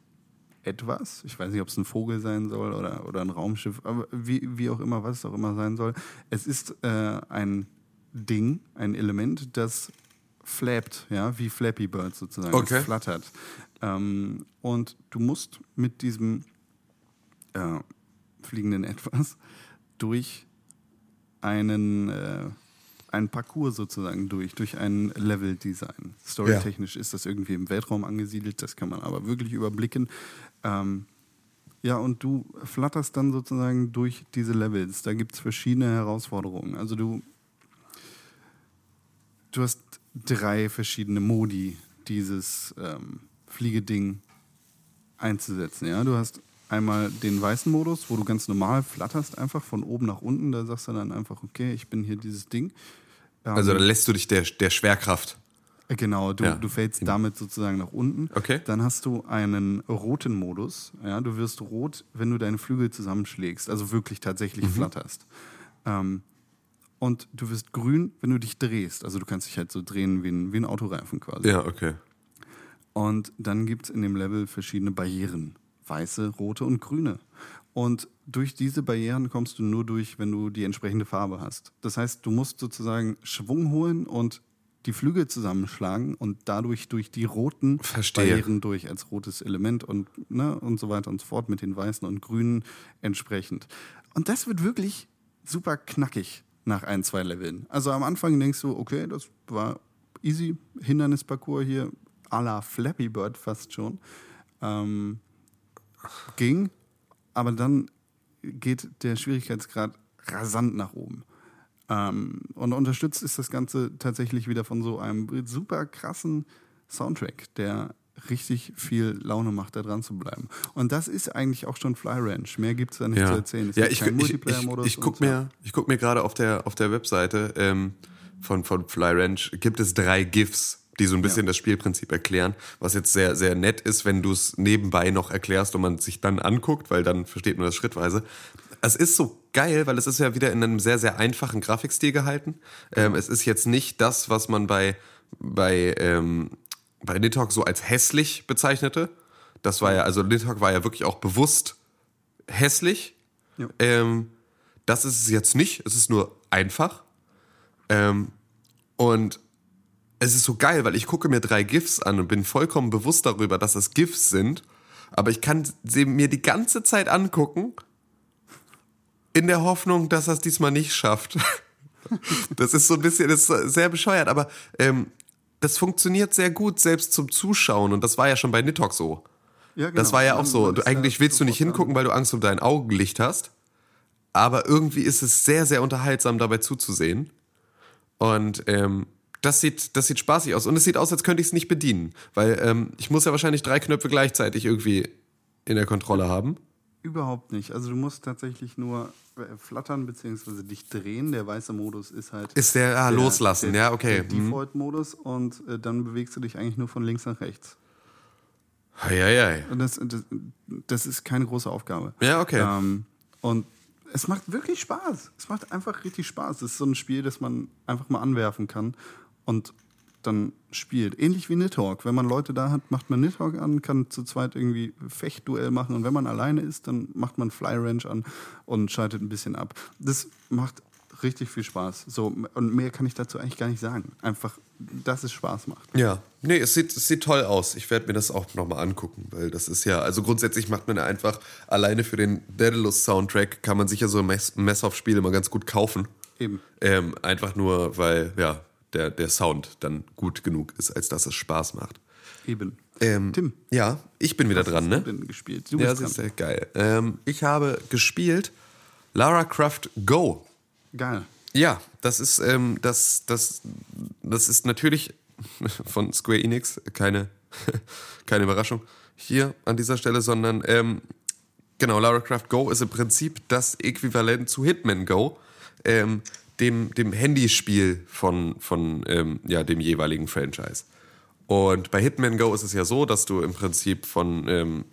Etwas. Ich weiß nicht, ob es ein Vogel sein soll oder, oder ein Raumschiff, aber wie, wie auch immer, was es auch immer sein soll. Es ist äh, ein Ding, ein Element, das flappt, ja, wie Flappy Bird sozusagen. Okay. Es flattert. Ähm, und du musst mit diesem äh, fliegenden Etwas durch einen, äh, einen Parcours sozusagen durch, durch ein Level-Design. Storytechnisch ist das irgendwie im Weltraum angesiedelt, das kann man aber wirklich überblicken. Ähm, ja, und du flatterst dann sozusagen durch diese Levels. Da gibt es verschiedene Herausforderungen. Also du, du hast drei verschiedene Modi, dieses ähm, Fliegeding einzusetzen. Ja, du hast einmal den weißen Modus, wo du ganz normal flatterst, einfach von oben nach unten. Da sagst du dann einfach, okay, ich bin hier dieses Ding. Ähm, Also da lässt du dich der, der Schwerkraft. äh, Genau, du, Ja. du fällst damit sozusagen nach unten. Okay. Dann hast du einen roten Modus. Ja, du wirst rot, wenn du deine Flügel zusammenschlägst, also wirklich tatsächlich Mhm. flatterst. Ähm, und du wirst grün, wenn du dich drehst. Also du kannst dich halt so drehen wie ein, wie ein Autoreifen quasi. Ja, okay. Und dann gibt es in dem Level verschiedene Barrieren. Weiße, rote und grüne. Und durch diese Barrieren kommst du nur durch, wenn du die entsprechende Farbe hast. Das heißt, du musst sozusagen Schwung holen und die Flügel zusammenschlagen und dadurch durch die roten Verstehe. Barrieren durch als rotes Element und, ne, und so weiter und so fort mit den weißen und grünen entsprechend. Und das wird wirklich super knackig nach ein, zwei Leveln. Also am Anfang denkst du, okay, das war easy, Hindernisparcours hier, à la Flappy Bird fast schon. Ähm, ging, aber dann geht der Schwierigkeitsgrad rasant nach oben. Ähm, und unterstützt ist das Ganze tatsächlich wieder von so einem super krassen Soundtrack, der richtig viel Laune macht, da dran zu bleiben. Und das ist eigentlich auch schon Fly Ranch. Mehr gibt es da nicht zu Ja, erzählen. Es ja ich, ich, ich, ich, guck und so. mir, ich guck mir gerade auf der, auf der Webseite ähm, von, von Fly Ranch, gibt es drei GIFs, die so ein bisschen Ja. das Spielprinzip erklären, was jetzt sehr, sehr nett ist, wenn du es nebenbei noch erklärst und man sich dann anguckt, weil dann versteht man das schrittweise. Es ist so geil, weil es ist ja wieder in einem sehr, sehr einfachen Grafikstil gehalten. Ähm, es ist jetzt nicht das, was man bei, bei, ähm, bei Nidhogg so als hässlich bezeichnete. Das war ja, also Nidhogg war ja wirklich auch bewusst hässlich. Ja. Ähm, das ist es jetzt nicht. Es ist nur einfach. Ähm, und es ist so geil, weil ich gucke mir drei GIFs an und bin vollkommen bewusst darüber, dass es GIFs sind. Aber ich kann sie mir die ganze Zeit angucken, in der Hoffnung, dass er es diesmal nicht schafft. Das ist so ein bisschen, das ist sehr bescheuert, aber ähm, das funktioniert sehr gut, selbst zum Zuschauen. Und das war ja schon bei Nidhogg so. Ja, Das genau. war ja auch so. Du, eigentlich willst du nicht hingucken, weil du Angst um dein Augenlicht hast. Aber irgendwie ist es sehr, sehr unterhaltsam, dabei zuzusehen. Und ähm, das, sieht, das sieht spaßig aus. Und es sieht aus, als könnte ich es nicht bedienen. Weil ähm, ich muss ja wahrscheinlich drei Knöpfe gleichzeitig irgendwie in der Kontrolle haben. Überhaupt nicht. Also du musst tatsächlich nur äh, flattern bzw. dich drehen. Der weiße Modus ist halt. Ist der- ah, loslassen, ja, okay. Der Mhm. Default-Modus und äh, dann bewegst du dich eigentlich nur von links nach rechts. Heieiei. Und das, das, das ist keine große Aufgabe. Ja, okay. Ähm, und es macht wirklich Spaß. Es macht einfach richtig Spaß. Es ist so ein Spiel, das man einfach mal anwerfen kann und dann spielt. Ähnlich wie Nidhogg. Wenn man Leute da hat, macht man Nidhogg an, kann zu zweit irgendwie Fechtduell machen. Und wenn man alleine ist, dann macht man Fly Ranch an und schaltet ein bisschen ab. Das macht richtig viel Spaß. So, und mehr kann ich dazu eigentlich gar nicht sagen. Einfach, dass es Spaß macht. Ja, nee, es sieht, es sieht toll aus. Ich werde mir das auch nochmal angucken, weil das ist ja, also grundsätzlich macht man ja einfach, alleine für den Daedalus Soundtrack kann man sich ja so ein Mess, Mess-Off-Spiel immer ganz gut kaufen. Eben. Ähm, einfach nur, weil, ja, der, der Sound dann gut genug ist, als dass es Spaß macht. Eben. Ähm, Tim. Ja, ich bin wieder dran, ne? du denn gespielt? Du Ja, das ist sehr geil. Ähm, ich habe gespielt Lara Croft Go. Geil. Ja, das ist, ähm, das, das, das ist natürlich von Square Enix keine, keine Überraschung hier an dieser Stelle, sondern ähm, genau, Lara Croft Go ist im Prinzip das Äquivalent zu Hitman Go, ähm, dem, dem Handyspiel von, von ähm, ja, dem jeweiligen Franchise. Und bei Hitman Go ist es ja so, dass du im Prinzip von ähm,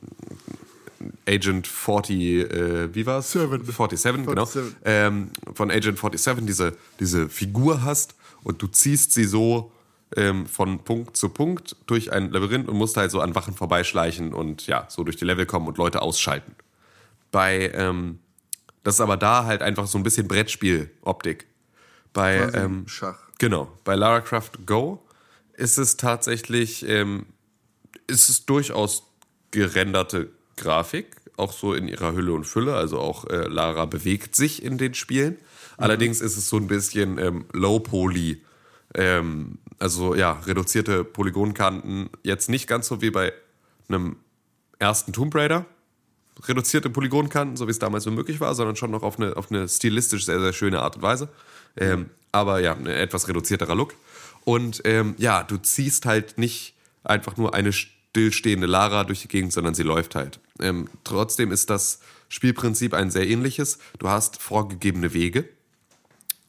Agent 40, äh, wie war's? 47, genau. 47. Ähm, von Agent 47 diese, diese Figur hast und du ziehst sie so ähm, von Punkt zu Punkt durch ein Labyrinth und musst halt so an Wachen vorbeischleichen und ja, so durch die Level kommen und Leute ausschalten. Bei, ähm, das ist aber da halt einfach so ein bisschen Brettspiel-Optik. Bei, Quasi ähm, Schach. Genau. Bei Lara Croft Go ist es tatsächlich, ähm, ist es durchaus gerenderte Grafik, auch so in ihrer Hülle und Fülle. Also auch äh, Lara bewegt sich in den Spielen. Allerdings ist es so ein bisschen ähm, Low Poly. Ähm, also ja, reduzierte Polygonkanten. Jetzt nicht ganz so wie bei einem ersten Tomb Raider. Reduzierte Polygonkanten, so wie es damals so möglich war, sondern schon noch auf eine, auf eine stilistisch sehr, sehr schöne Art und Weise. Ähm, aber ja, ein etwas reduzierterer Look. Und ähm, ja, du ziehst halt nicht einfach nur eine stillstehende Lara durch die Gegend, sondern sie läuft halt. Ähm, trotzdem ist das Spielprinzip ein sehr ähnliches. Du hast vorgegebene Wege,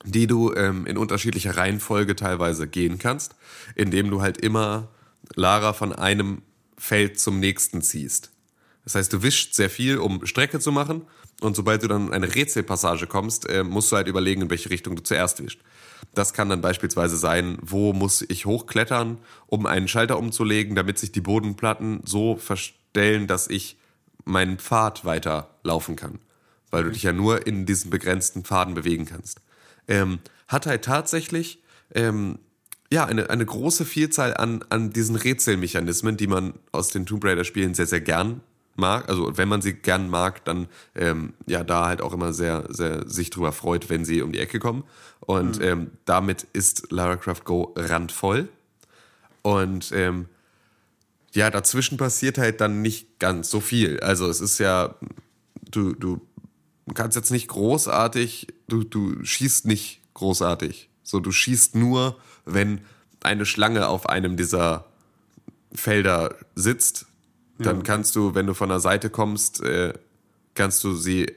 die du ähm, in unterschiedlicher Reihenfolge teilweise gehen kannst, indem du halt immer Lara von einem Feld zum nächsten ziehst. Das heißt, du wischst sehr viel, um Strecke zu machen. Und sobald du dann in eine Rätselpassage kommst, äh, musst du halt überlegen, in welche Richtung du zuerst wischst. Das kann dann beispielsweise sein, wo muss ich hochklettern, um einen Schalter umzulegen, damit sich die Bodenplatten so verstellen, dass ich meinen Pfad weiter laufen kann. Weil du dich ja nur in diesen begrenzten Pfaden bewegen kannst. Ähm, hat halt tatsächlich ähm, ja, eine, eine große Vielzahl an, an diesen Rätselmechanismen, die man aus den Tomb Raider-Spielen sehr, sehr gern mag. Also wenn man sie gern mag, dann ähm, ja da halt auch immer sehr, sehr sich drüber freut, wenn sie um die Ecke kommen. Und ähm, damit ist Lara Croft Go randvoll. Und ähm, ja, dazwischen passiert halt dann nicht ganz so viel. Also es ist ja, du, du kannst jetzt nicht großartig, du, du schießt nicht großartig. So, du schießt nur, wenn eine Schlange auf einem dieser Felder sitzt. Dann kannst du, wenn du von der Seite kommst, äh, kannst du sie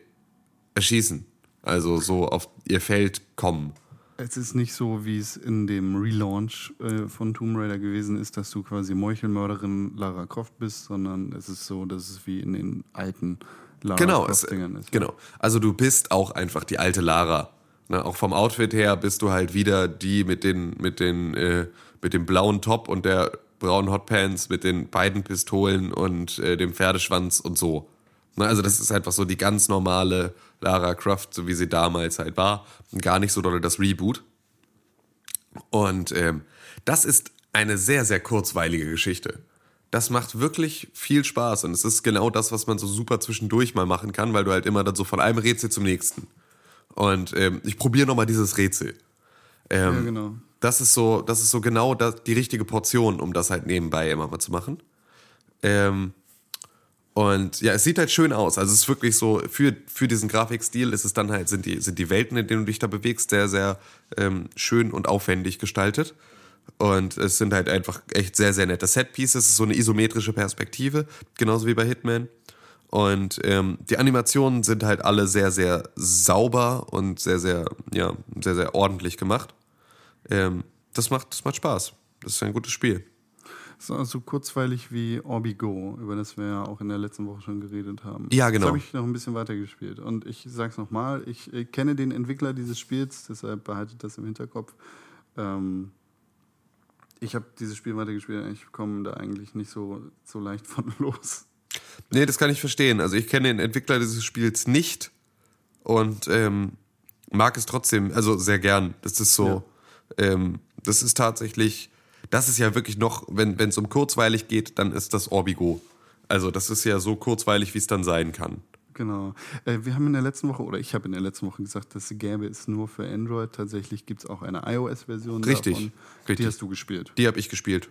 erschießen. Also so auf ihr Feld kommen. Es ist nicht so, wie es in dem Relaunch äh, von Tomb Raider gewesen ist, dass du quasi Meuchelmörderin Lara Croft bist, sondern es ist so, dass es wie in den alten Lara Genau, Croft-Dingern ist. genau. Also du bist auch einfach die alte Lara. Ne? Auch vom Outfit her bist du halt wieder die mit den, mit den, äh, mit dem blauen Top und der braunen Hotpants, mit den beiden Pistolen und äh, dem Pferdeschwanz und so. Ne? Also das ist einfach so die ganz normale Lara Croft, so wie sie damals halt war. Gar nicht so doll das Reboot. Und ähm, das ist eine sehr, sehr kurzweilige Geschichte. Das macht wirklich viel Spaß und es ist genau das, was man so super zwischendurch mal machen kann, weil du halt immer dann so von einem Rätsel zum nächsten. Und ähm, ich probiere nochmal dieses Rätsel. Ähm, Ja, genau. Das ist so, das ist so genau das, die richtige Portion, um das halt nebenbei immer mal zu machen. Ähm, und ja, es sieht halt schön aus. Also es ist wirklich so, für, für diesen Grafikstil ist es dann halt, sind die, sind die Welten, in denen du dich da bewegst, sehr, sehr ähm, schön und aufwendig gestaltet. Und es sind halt einfach echt sehr, sehr nette Setpieces. Es ist so eine isometrische Perspektive, genauso wie bei Hitman. Und ähm, die Animationen sind halt alle sehr, sehr sauber und sehr, sehr, ja, sehr, sehr ordentlich gemacht. Ähm, das, macht, das macht Spaß. Das ist ein gutes Spiel. So, so kurzweilig wie Orbigo, über das wir ja auch in der letzten Woche schon geredet haben. Ja, genau. Das habe ich noch ein bisschen weiter gespielt. Und ich sag's nochmal, ich äh, kenne den Entwickler dieses Spiels, deshalb behaltet das im Hinterkopf. Ähm, ich habe dieses Spiel weitergespielt, ich komme da eigentlich nicht so, so leicht von los. Nee, das kann ich verstehen. Also ich kenne den Entwickler dieses Spiels nicht und ähm, mag es trotzdem, also sehr gern. Das ist so, ähm, das ist tatsächlich, das ist ja wirklich noch, wenn es um kurzweilig geht, dann ist das Orbigo. Also das ist ja so kurzweilig, wie es dann sein kann. Genau. Äh, wir haben in der letzten Woche, oder ich habe in der letzten Woche gesagt, das gäbe es nur für Android. Tatsächlich gibt es auch eine iOS-Version Richtig, davon. richtig. Die hast du gespielt. Die habe ich gespielt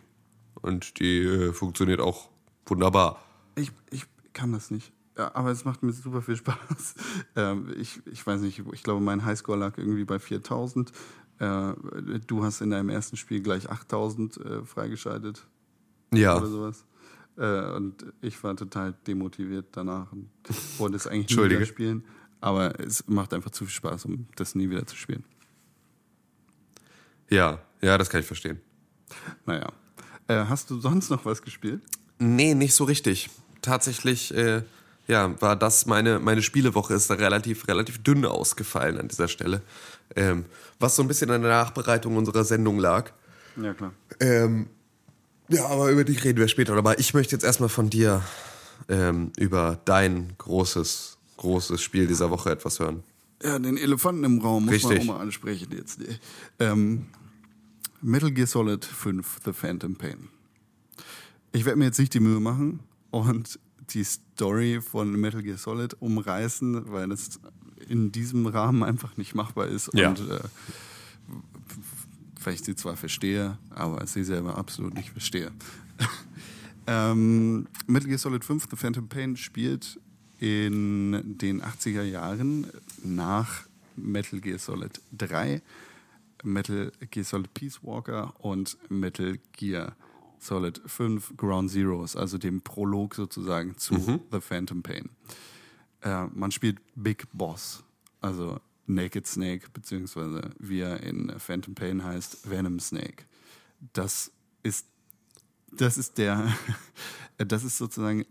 und die äh, funktioniert auch wunderbar. Ich, ich kann das nicht. Ja, aber es macht mir super viel Spaß. Ähm, ich, ich weiß nicht, ich glaube, mein Highscore lag irgendwie bei 4000. Äh, du hast in deinem ersten Spiel gleich 8000 äh, freigeschaltet Ja, oder sowas. Äh, und ich war total demotiviert danach und wollte es eigentlich nie wieder spielen. Aber es macht einfach zu viel Spaß, um das nie wieder zu spielen. ja, ja, das kann ich verstehen. Naja. Äh, hast du sonst noch was gespielt? Nee, nicht so richtig. Tatsächlich, äh, ja, war das meine, meine Spielewoche ist da relativ, relativ dünn ausgefallen an dieser Stelle. Ähm, was so ein bisschen an der Nachbereitung unserer Sendung lag. Ja, klar. Ähm, ja, aber über die reden wir später. Aber ich möchte jetzt erstmal von dir ähm, über dein großes, großes Spiel dieser Woche etwas hören. Ja, den Elefanten im Raum muss Richtig. man auch mal ansprechen jetzt. Ähm, Metal Gear Solid 5, The Phantom Pain. Ich werde mir jetzt nicht die Mühe machen und die Story von Metal Gear Solid umreißen, weil das in diesem Rahmen einfach nicht machbar ist. Ja. Und äh, weil ich sie zwar verstehe, aber sie selber absolut nicht verstehe. ähm, Metal Gear Solid 5, The Phantom Pain, spielt in den 80er Jahren nach Metal Gear Solid 3, Metal Gear Solid Peace Walker und Metal Gear Solid 5 Ground Zeroes, also dem Prolog sozusagen zu The Phantom Pain. Äh, man spielt Big Boss, also Naked Snake, beziehungsweise wie er in Phantom Pain heißt, Venom Snake. Das ist, das ist der, das ist sozusagen,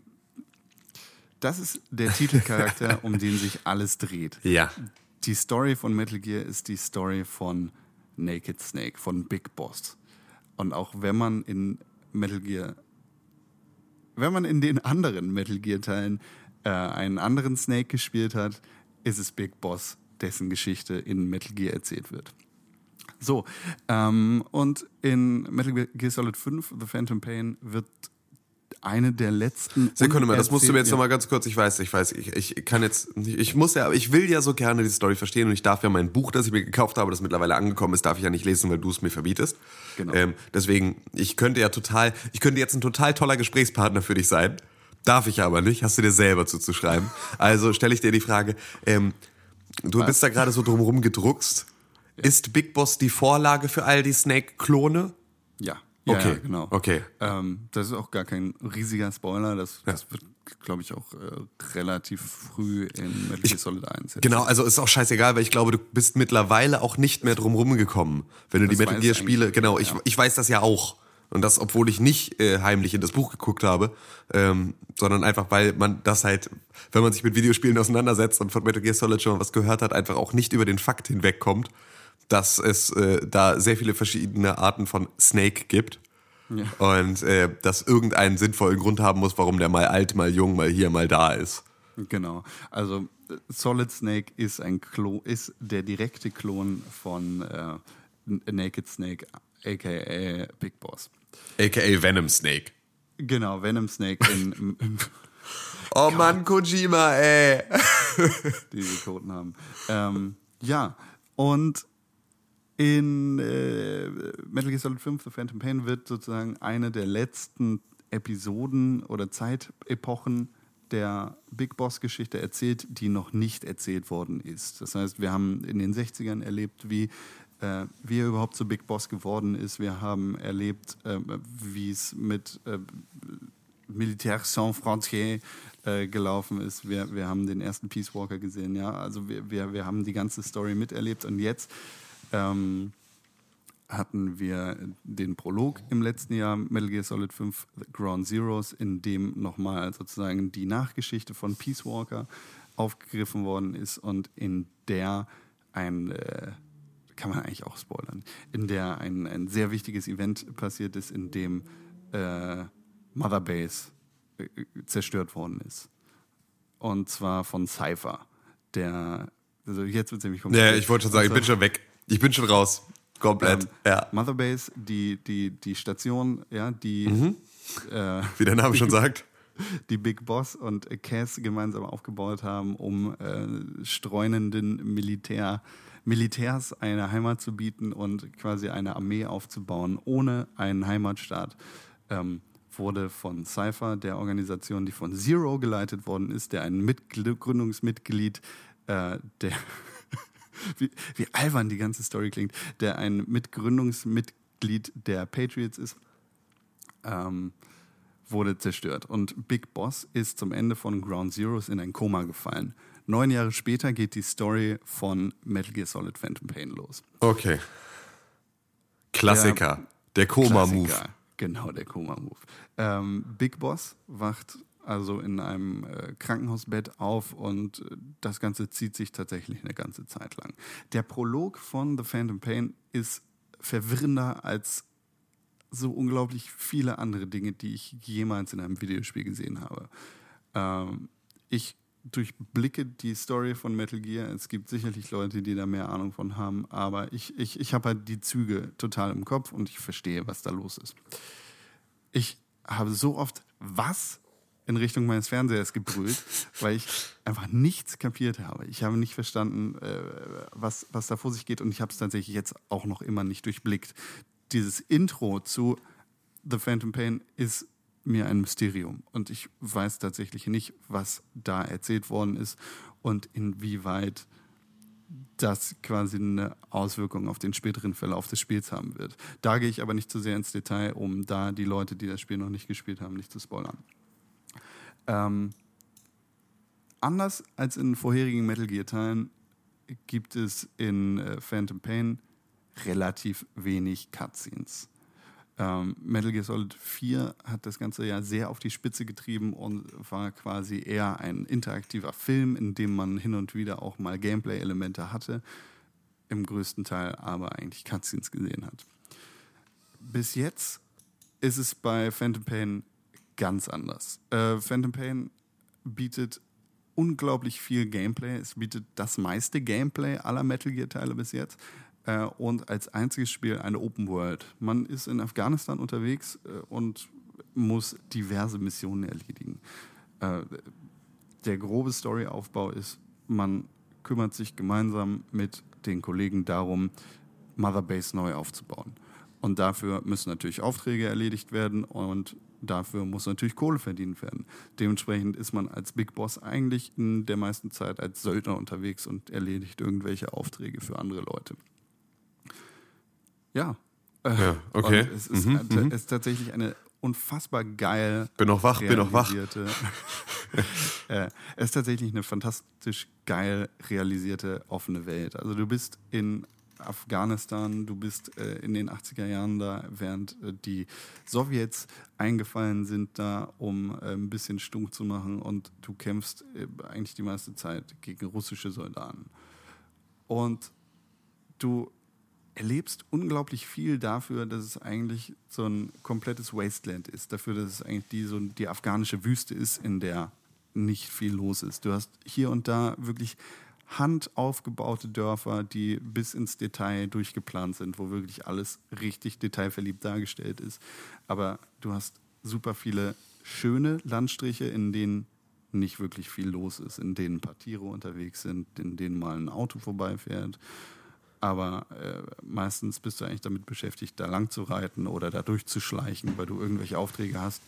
das ist der Titelcharakter, um den sich alles dreht. Ja. Die Story von Metal Gear ist die Story von Naked Snake, von Big Boss. Und auch wenn man in Metal Gear, wenn man in den anderen Metal Gear Teilen äh, einen anderen Snake gespielt hat, ist es Big Boss, dessen Geschichte in Metal Gear erzählt wird. So, ähm, und in Metal Gear Solid 5, The Phantom Pain, wird eine der letzten. Sekunde mal, das musst du mir jetzt unerzählt- nochmal ganz kurz, ich weiß, ich weiß, ich, ich kann jetzt, ich muss ja, ich will ja so gerne die Story verstehen und ich darf ja mein Buch, das ich mir gekauft habe, das mittlerweile angekommen ist, darf ich ja nicht lesen, weil du es mir verbietest. Genau. Ähm, deswegen, ich könnte ja total, ich könnte jetzt ein total toller Gesprächspartner für dich sein. Darf ich aber nicht, hast du dir selber zuzuschreiben. Also stelle ich dir die Frage, ähm, du bist da gerade so drumherum gedruckst. Ist Big Boss die Vorlage für all die Snake-Klone? Ja. Ja, Okay, ja, genau. okay. Ähm, das ist auch gar kein riesiger Spoiler. Das, das wird, glaube ich, auch äh, relativ früh in Metal Gear Solid 1. erzählt. Genau, also ist auch scheißegal, weil ich glaube, du bist mittlerweile auch nicht mehr drum rumgekommen, wenn du die Das Metal weiß Gear Spiele, genau, ich, ja. ich weiß das ja auch. Und das, obwohl ich nicht äh, heimlich in das Buch geguckt habe, ähm, sondern einfach, weil man das halt, wenn man sich mit Videospielen auseinandersetzt und von Metal Gear Solid schon mal was gehört hat, einfach auch nicht über den Fakt hinwegkommt, dass es äh, da sehr viele verschiedene Arten von Snake gibt. Und äh, dass irgendeinen sinnvollen Grund haben muss, warum der mal alt, mal jung, mal hier, mal da ist. Genau. Also Solid Snake ist ein Klon, ist der direkte Klon von äh, Naked Snake, aka Big Boss. AKA Venom Snake. Genau, Venom Snake in, in Oh Mann, Kojima, ey. diese Codenamen. Ähm, ja, und in äh, Metal Gear Solid 5, The Phantom Pain, wird sozusagen eine der letzten Episoden oder Zeitepochen der Big Boss-Geschichte erzählt, die noch nicht erzählt worden ist. Das heißt, wir haben in den 60ern erlebt, wie, äh, wie er überhaupt zu Big Boss geworden ist. Wir haben erlebt, äh, wie es mit äh, Militaire Sans Frontières äh, gelaufen ist. Wir, wir haben den ersten Peace Walker gesehen, ja. Also wir, wir, wir haben die ganze Story miterlebt und jetzt ähm, hatten wir den Prolog im letzten Jahr, Metal Gear Solid 5 The Ground Zeroes, in dem nochmal sozusagen die Nachgeschichte von Peace Walker aufgegriffen worden ist und in der ein, äh, kann man eigentlich auch spoilern, in der ein, ein sehr wichtiges Event passiert ist, in dem äh, Mother Base äh, zerstört worden ist. Und zwar von Cypher, der, also jetzt wird es nämlich Ja, kompliziert. ich wollte schon sagen, ich bin schon weg. Ich bin schon raus. Komplett. Ähm, ja. Mother Base, die, die, die Station, ja, die, Mhm. äh, Wie der Name schon sagt. die Big Boss und Cass gemeinsam aufgebaut haben, um äh, streunenden Militär, Militärs eine Heimat zu bieten und quasi eine Armee aufzubauen, ohne einen Heimatstaat. Ähm, wurde von Cypher, der Organisation, die von Zero geleitet worden ist, der ein Mitgl Gründungsmitglied äh, der wie, wie albern die ganze Story klingt, der ein Mitgründungsmitglied der Patriots ist, ähm, wurde zerstört. Und Big Boss ist zum Ende von Ground Zeroes in ein Koma gefallen. Neun Jahre später geht die Story von Metal Gear Solid Phantom Pain los. Okay. Klassiker. Der Koma-Move. Klassiker. Genau, der Koma-Move. Ähm, Big Boss wacht also in einem äh, Krankenhausbett auf und äh, das Ganze zieht sich tatsächlich eine ganze Zeit lang. Der Prolog von The Phantom Pain ist verwirrender als so unglaublich viele andere Dinge, die ich jemals in einem Videospiel gesehen habe. Ähm, ich durchblicke die Story von Metal Gear. Es gibt sicherlich Leute, die da mehr Ahnung von haben, aber ich, ich, ich habe halt die Züge total im Kopf und ich verstehe, was da los ist. Ich habe so oft was in Richtung meines Fernsehers gebrüllt, weil ich einfach nichts kapiert habe. Ich habe nicht verstanden, äh, was, was da vor sich geht und ich habe es tatsächlich jetzt auch noch immer nicht durchblickt. Dieses Intro zu The Phantom Pain ist mir ein Mysterium und ich weiß tatsächlich nicht, was da erzählt worden ist und inwieweit das quasi eine Auswirkung auf den späteren Verlauf des Spiels haben wird. Da gehe ich aber nicht zu sehr ins Detail, um da die Leute, die das Spiel noch nicht gespielt haben, nicht zu spoilern. Ähm, anders als in vorherigen Metal Gear Teilen gibt es in äh, Phantom Pain relativ wenig Cutscenes. Ähm, Metal Gear Solid 4 hat das Ganze ja sehr auf die Spitze getrieben und war quasi eher ein interaktiver Film, in dem man hin und wieder auch mal Gameplay-Elemente hatte, im größten Teil aber eigentlich Cutscenes gesehen hat. Bis jetzt ist es bei Phantom Pain ganz anders. Äh, Phantom Pain bietet unglaublich viel Gameplay. Es bietet das meiste Gameplay aller Metal Gear-Teile bis jetzt äh, und als einziges Spiel eine Open World. Man ist in Afghanistan unterwegs äh, und muss diverse Missionen erledigen. Äh, der grobe Storyaufbau ist, man kümmert sich gemeinsam mit den Kollegen darum, Mother Base neu aufzubauen. Und dafür müssen natürlich Aufträge erledigt werden und dafür muss natürlich Kohle verdient werden. Dementsprechend ist man als Big Boss eigentlich in der meisten Zeit als Söldner unterwegs und erledigt irgendwelche Aufträge für andere Leute. Ja. Ja, okay. Und es ist, Mhm, äh, es ist tatsächlich eine unfassbar geil. Bin noch wach, bin noch wach. realisierte- äh, es ist tatsächlich eine fantastisch geil realisierte offene Welt. Also du bist in Afghanistan, du bist äh, in den 80er Jahren da, während äh, die Sowjets eingefallen sind da, um äh, ein bisschen stunk zu machen und du kämpfst äh, eigentlich die meiste Zeit gegen russische Soldaten. Und du erlebst unglaublich viel dafür, dass es eigentlich so ein komplettes Wasteland ist. Dafür, dass es eigentlich die, so die afghanische Wüste ist, in der nicht viel los ist. Du hast hier und da wirklich handaufgebaute Dörfer, die bis ins Detail durchgeplant sind, wo wirklich alles richtig detailverliebt dargestellt ist. Aber du hast super viele schöne Landstriche, in denen nicht wirklich viel los ist, in denen ein paar Tiere unterwegs sind, in denen mal ein Auto vorbeifährt. Aber äh, meistens bist du eigentlich damit beschäftigt, da lang zu reiten oder da durchzuschleichen, weil du irgendwelche Aufträge hast,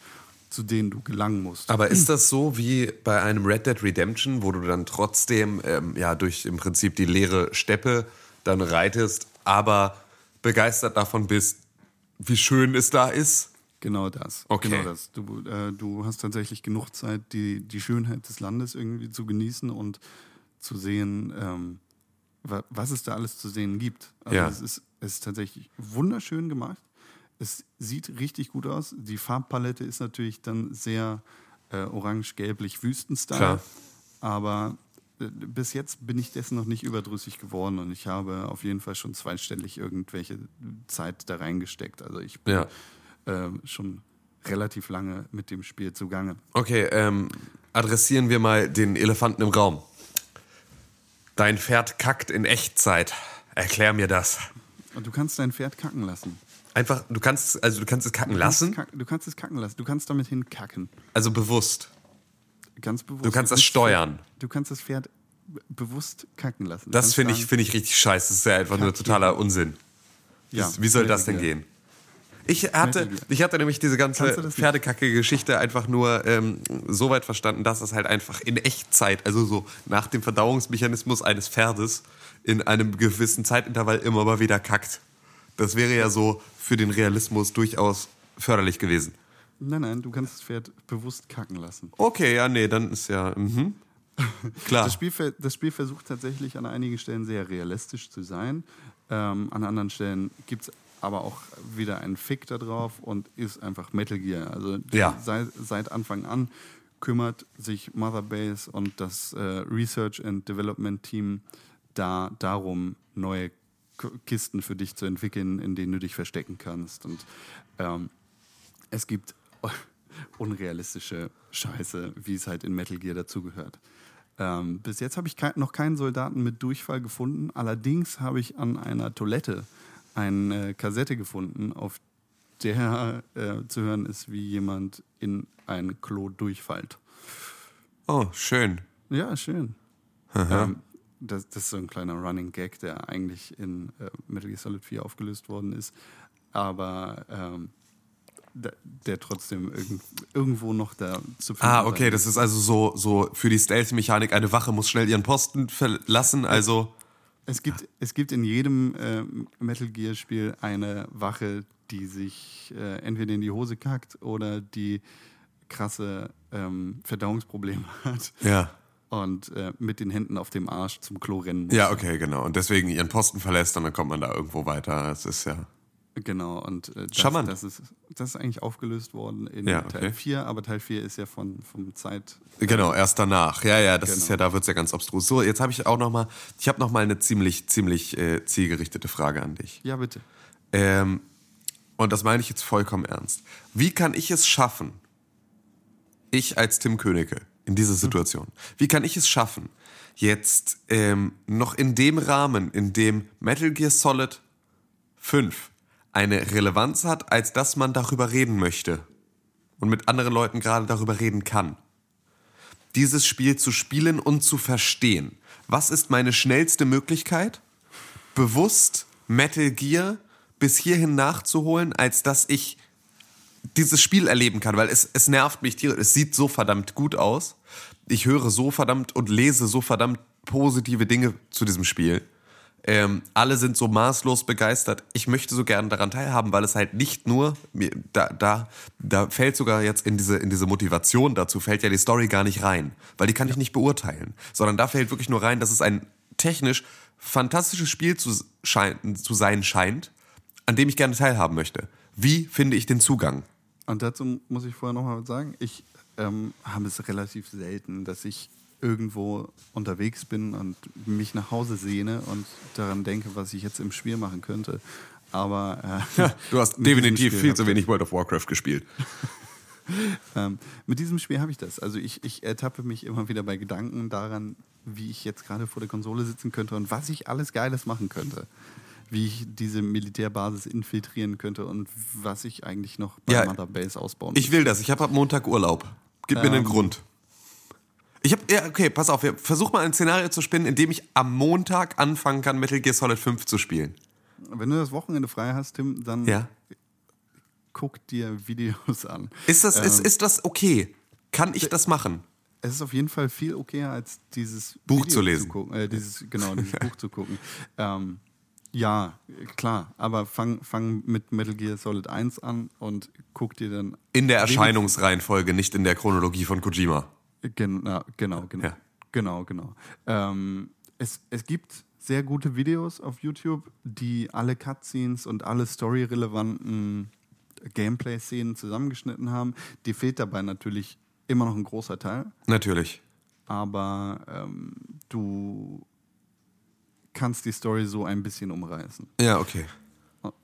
zu denen du gelangen musst. Aber ist das so wie bei einem Red Dead Redemption, wo du dann trotzdem ähm, ja durch im Prinzip die leere Steppe dann reitest, aber begeistert davon bist, wie schön es da ist? Genau das. Okay. Genau das. Du, äh, du hast tatsächlich genug Zeit, die, die Schönheit des Landes irgendwie zu genießen und zu sehen, ähm, wa was es da alles zu sehen gibt. Also Ja. es, ist, es ist tatsächlich wunderschön gemacht. Es sieht richtig gut aus. Die Farbpalette ist natürlich dann sehr äh, orange-gelblich Wüstenstyle. Klar. Aber äh, bis jetzt bin ich dessen noch nicht überdrüssig geworden und ich habe auf jeden Fall schon zweistellig irgendwelche Zeit da reingesteckt. Also ich bin Ja. ähm, schon relativ lange mit dem Spiel zugange. Okay, ähm, adressieren wir mal den Elefanten im Raum. Dein Pferd kackt in Echtzeit. Erklär mir das. Und du kannst dein Pferd kacken lassen. Einfach, du kannst, also du kannst es kacken Du kannst lassen, kacken- Du kannst es kacken lassen. Du kannst damit hinkacken. also bewusst. Ganz bewusst. Du kannst das steuern. Du kannst das Pferd bewusst kacken lassen. Du Das finde ich, finde ich richtig scheiße. Das ist ja einfach nur totaler Unsinn. ja, Das- Wie soll das denn gehen? Ich hatte, ich hatte nämlich diese ganze? Pferdekacke-Geschichte einfach nur ähm, so weit verstanden, dass es halt einfach in Echtzeit, also so nach dem Verdauungsmechanismus eines Pferdes, in einem gewissen Zeitintervall immer mal wieder kackt. Das wäre ja so für den Realismus durchaus förderlich gewesen. Nein, nein, du kannst das Pferd bewusst kacken lassen. Okay, ja, nee, dann ist ja. Mhm. Klar. Das Spiel, das Spiel versucht tatsächlich an einigen Stellen sehr realistisch zu sein. Ähm, an anderen Stellen gibt es aber auch wieder einen Fick da drauf und ist einfach Metal Gear. Also Ja. seit, seit Anfang an kümmert sich Mother Base und das äh, Research and Development Team da darum, neue Kisten für dich zu entwickeln, in denen du dich verstecken kannst. Und ähm, es gibt unrealistische Scheiße, wie es halt in Metal Gear dazugehört. Ähm, bis jetzt habe ich kei- noch keinen Soldaten mit Durchfall gefunden. Allerdings habe ich an einer Toilette eine Kassette gefunden, auf der äh, zu hören ist, wie jemand in ein Klo durchfällt. Oh, schön. Ja, schön. Ähm, das, das ist so ein kleiner Running Gag, der eigentlich in äh, Metal Gear Solid 4 aufgelöst worden ist, aber ähm, der, der trotzdem irgend, irgendwo noch da zu finden Ah, okay, das ist also so, so für die Stealth-Mechanik, eine Wache muss schnell ihren Posten verlassen, also. Es gibt, es gibt in jedem äh, Metal Gear Spiel eine Wache, die sich äh, entweder in die Hose kackt oder die krasse ähm, Verdauungsprobleme hat Ja. Und äh, mit den Händen auf dem Arsch zum Klo rennen muss. Ja, okay, genau. Und deswegen ihren Posten verlässt und dann kommt man da irgendwo weiter. Es ist ja. Genau, und äh, das, das, ist, das ist eigentlich aufgelöst worden in Ja, Teil okay. 4, aber Teil 4 ist ja von, vom Zeit. Genau, erst danach. Ja, ja, das Genau. ist ja, da wird's ja ganz abstrus. So, jetzt habe ich auch noch mal, ich habe noch mal eine ziemlich, ziemlich äh, zielgerichtete Frage an dich. Ja, bitte. Ähm, und das meine ich jetzt vollkommen ernst. Wie kann ich es schaffen, ich als Tim Königke in dieser Situation, wie kann ich es schaffen, jetzt ähm, noch in dem Rahmen, in dem Metal Gear Solid 5 eine Relevanz hat, als dass man darüber reden möchte und mit anderen Leuten gerade darüber reden kann, dieses Spiel zu spielen und zu verstehen. Was ist meine schnellste Möglichkeit, bewusst Metal Gear bis hierhin nachzuholen, als dass ich dieses Spiel erleben kann, weil es, es nervt mich tierisch. Es sieht so verdammt gut aus. Ich höre so verdammt und lese so verdammt positive Dinge zu diesem Spiel. Ähm, alle sind so maßlos begeistert. Ich möchte so gerne daran teilhaben, weil es halt nicht nur, mir- da, da, da fällt sogar jetzt in diese, in diese Motivation dazu, fällt ja die Story gar nicht rein, weil die kann ich nicht beurteilen, sondern da fällt wirklich nur rein, dass es ein technisch fantastisches Spiel zu, schein, zu sein scheint, an dem ich gerne teilhaben möchte. Wie finde ich den Zugang? Und dazu muss ich vorher noch mal was sagen. Ich ähm, habe es relativ selten, dass ich irgendwo unterwegs bin und mich nach Hause sehne und daran denke, was ich jetzt im Spiel machen könnte. Aber äh, Du hast definitiv viel zu wenig World of Warcraft gespielt. Ähm, mit diesem Spiel habe ich das. Also ich, ich ertappe mich immer wieder bei Gedanken daran, wie ich jetzt gerade vor der Konsole sitzen könnte und was ich alles Geiles machen könnte. Wie ich diese Militärbasis infiltrieren könnte und was ich eigentlich noch bei Ja, Mother Base ausbauen Ich will das. Ich habe ab Montag Urlaub. Gib mir einen Ähm. Grund. Ich habe ja okay, pass auf. Versuch mal ein Szenario zu spinnen, in dem ich am Montag anfangen kann, Metal Gear Solid 5 zu spielen. Wenn du das Wochenende frei hast, Tim, dann Ja. guck dir Videos an. Ist das ist, Ähm, ist das okay? Kann ich das machen? Es ist auf jeden Fall viel okayer, als dieses Buch zu lesen. gucken, äh, dieses, genau, dieses Buch zu gucken. Ähm, ja, klar, aber fang, fang mit Metal Gear Solid 1 an und guck dir dann. In der Erscheinungsreihenfolge, nicht in der Chronologie von Kojima. Genau, genau, genau. Ja. Genau, genau. Ähm, es, es gibt sehr gute Videos auf YouTube, die alle Cutscenes und alle storyrelevanten Gameplay-Szenen zusammengeschnitten haben. Die fehlt dabei natürlich immer noch ein großer Teil. Natürlich. aber ähm, du kannst die Story so ein bisschen umreißen. Ja, okay.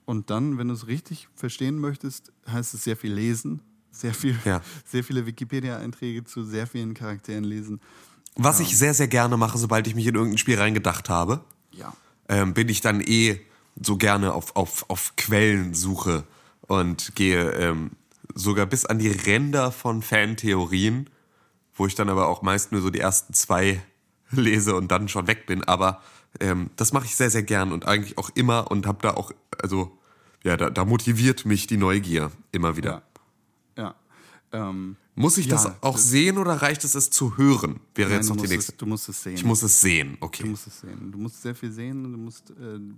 Und dann, wenn du es richtig verstehen möchtest, heißt es sehr viel lesen, sehr, viel, Ja. sehr viele Wikipedia-Einträge zu sehr vielen Charakteren lesen. Was ich sehr, sehr gerne mache, sobald ich mich in irgendein Spiel reingedacht habe, Ja. ähm, bin ich dann eh so gerne auf, auf, auf Quellensuche und gehe ähm, sogar bis an die Ränder von Fantheorien, wo ich dann aber auch meist nur so die ersten zwei lese und dann schon weg bin. Aber ähm, das mache ich sehr, sehr gern und eigentlich auch immer und habe da auch, also ja, da, da motiviert mich die Neugier immer wieder. Ja. Ja. Ähm, Muss ich das Ja, auch das- sehen oder reicht es, es zu hören? Wäre nein, jetzt du, noch die nächste. es, du musst es sehen. Ich muss es sehen, du okay. musst es sehen. Du musst sehr viel sehen und du musst äh,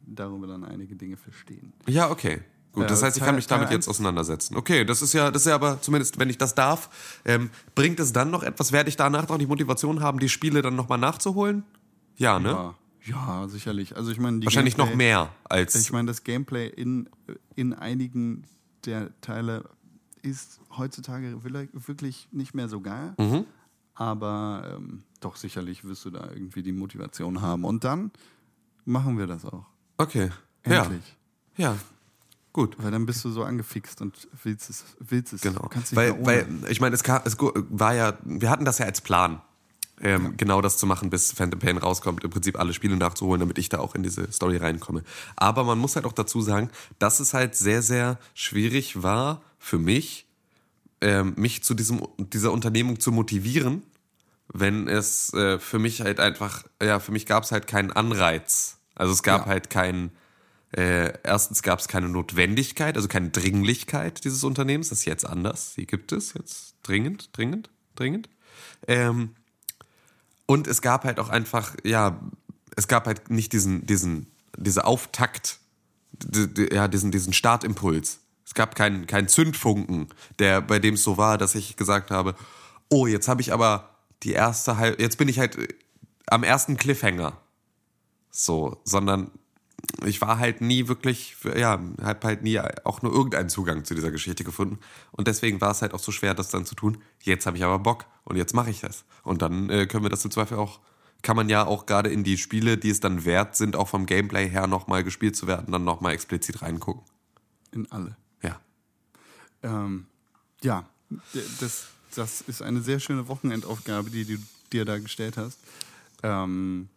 darüber dann einige Dinge verstehen. Ja, okay. Gut, das Äh, heißt, ich kann mich damit jetzt auseinandersetzen. Okay, das ist ja, das ist ja aber zumindest, wenn ich das darf, ähm, bringt es dann noch etwas? Werde ich danach noch die Motivation haben, die Spiele dann nochmal nachzuholen? Ja, ne? Ja, ja sicherlich. Also ich meine, die Wahrscheinlich noch Gameplay- mehr als. Ich meine, das Gameplay in, in einigen der Teile ist heutzutage wirklich nicht mehr so geil. Mhm. Aber ähm, doch sicherlich wirst du da irgendwie die Motivation haben. Und dann machen wir das auch. okay. Endlich. Ja. Ja. Gut. Weil dann bist du so angefixt und willst es. Willst es. Genau. Weil, weil, ich meine, es, es war ja, wir hatten das ja als Plan. Ähm, genau das zu machen, bis Phantom Pain rauskommt, im Prinzip alle Spiele nachzuholen, damit ich da auch in diese Story reinkomme. Aber man muss halt auch dazu sagen, dass es halt sehr, sehr schwierig war für mich, ähm, mich zu diesem, dieser Unternehmung zu motivieren, wenn es äh, für mich halt einfach, ja, für mich gab es halt keinen Anreiz. Also es gab Ja. halt keinen, äh, erstens gab es keine Notwendigkeit, also keine Dringlichkeit dieses Unternehmens. Das ist jetzt anders. Die gibt es jetzt dringend, dringend, dringend. Ähm, und es gab halt auch einfach, ja, es gab halt nicht diesen, diesen, diese Auftakt, ja, diesen, diesen Startimpuls. Es gab keinen, keinen Zündfunken, der, bei dem es so war, dass ich gesagt habe, oh, jetzt habe ich aber die erste jetzt bin ich halt am ersten Cliffhanger. So, sondern ich war halt nie wirklich, ja, hab halt nie auch nur irgendeinen Zugang zu dieser Geschichte gefunden. Und deswegen war es halt auch so schwer, das dann zu tun. Jetzt habe ich aber Bock und jetzt mache ich das. Und dann äh, können wir das im Zweifel auch, kann man ja auch gerade in die Spiele, die es dann wert sind, auch vom Gameplay her nochmal gespielt zu werden, dann nochmal explizit reingucken. In alle. Ja. Ähm, ja, das, das ist eine sehr schöne Wochenendaufgabe, die du dir da gestellt hast. Ähm,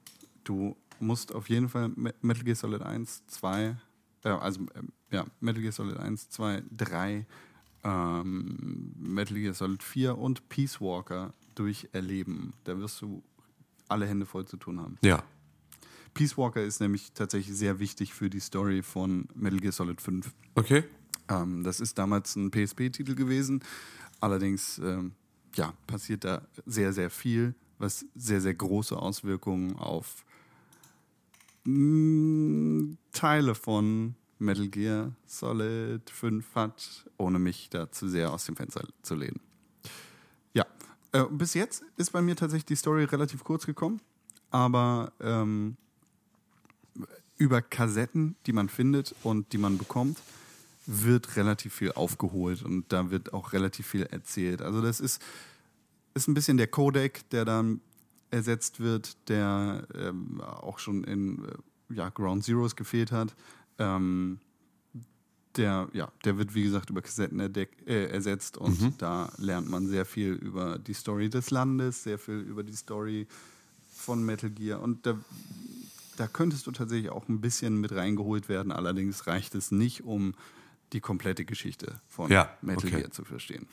du musst auf jeden Fall Me- Metal Gear Solid 1, 2, äh, also ähm, ja, Metal Gear Solid 1, 2, 3, ähm, Metal Gear Solid 4 und Peace Walker durcherleben. Da wirst du alle Hände voll zu tun haben. Ja. Peace Walker ist nämlich tatsächlich sehr wichtig für die Story von Metal Gear Solid 5. Okay. Ähm, das ist damals ein PSP-Titel gewesen. Allerdings ähm, ja, passiert da sehr, sehr viel, was sehr, sehr große Auswirkungen auf mh, Teile von Metal Gear Solid 5 hat, ohne mich da zu sehr aus dem Fenster zu lehnen. Ja, äh, bis jetzt ist bei mir tatsächlich die Story relativ kurz gekommen, aber ähm, über Kassetten, die man findet und die man bekommt, wird relativ viel aufgeholt und da wird auch relativ viel erzählt. Also das ist, ist ein bisschen der Codec, der dann ersetzt wird, der ähm, auch schon in äh, ja, Ground Zeroes gefehlt hat. Ähm, der, ja, der wird, wie gesagt, über Kassetten äh, ersetzt und da lernt man sehr viel über die Story des Landes, sehr viel über die Story von Metal Gear und da, da könntest du tatsächlich auch ein bisschen mit reingeholt werden, allerdings reicht es nicht, um die komplette Geschichte von Ja, Metal okay. Gear zu verstehen.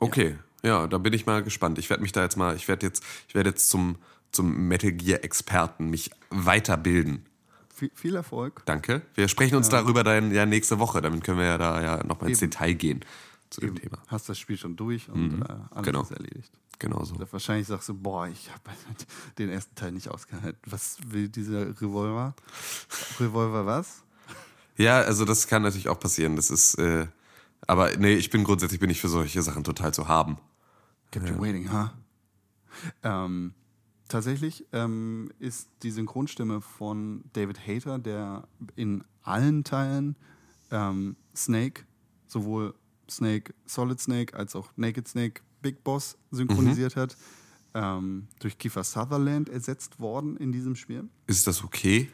Okay, ja, da bin ich mal gespannt. Ich werde mich da jetzt mal, ich werde jetzt, ich werde jetzt zum, zum Metal Gear Experten mich weiterbilden. Viel, viel Erfolg. Danke. Wir sprechen uns darüber dann ja nächste Woche. Damit können wir ja da ja nochmal ins Eben. Detail gehen zu dem Thema. Hast das Spiel schon durch und äh, alles Genau. ist erledigt. Genau so. Wahrscheinlich sagst du, boah, ich habe den ersten Teil nicht ausgehalten. Was will dieser Revolver? Revolver was? Ja, also das kann natürlich auch passieren. Das ist, äh, aber nee, ich bin grundsätzlich bin ich für solche Sachen total zu haben. Kept you waiting, huh? Ähm, tatsächlich ähm, ist die Synchronstimme von David Hayter, der in allen Teilen ähm, Snake, sowohl Snake, Solid Snake als auch Naked Snake, Big Boss synchronisiert hat, ähm, durch Kiefer Sutherland ersetzt worden in diesem Spiel. Ist das okay?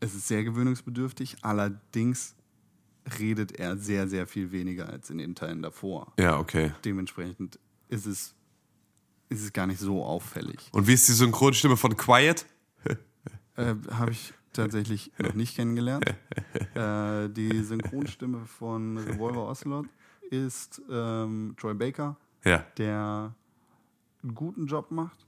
Es ist sehr gewöhnungsbedürftig, allerdings redet er sehr, sehr viel weniger als in den Teilen davor. Ja, okay. Dementsprechend ist es, ist es gar nicht so auffällig. Und wie ist die Synchronstimme von Quiet? Äh, Habe ich tatsächlich noch nicht kennengelernt. äh, die Synchronstimme von Revolver Ocelot ist ähm, Troy Baker, Ja. der einen guten Job macht.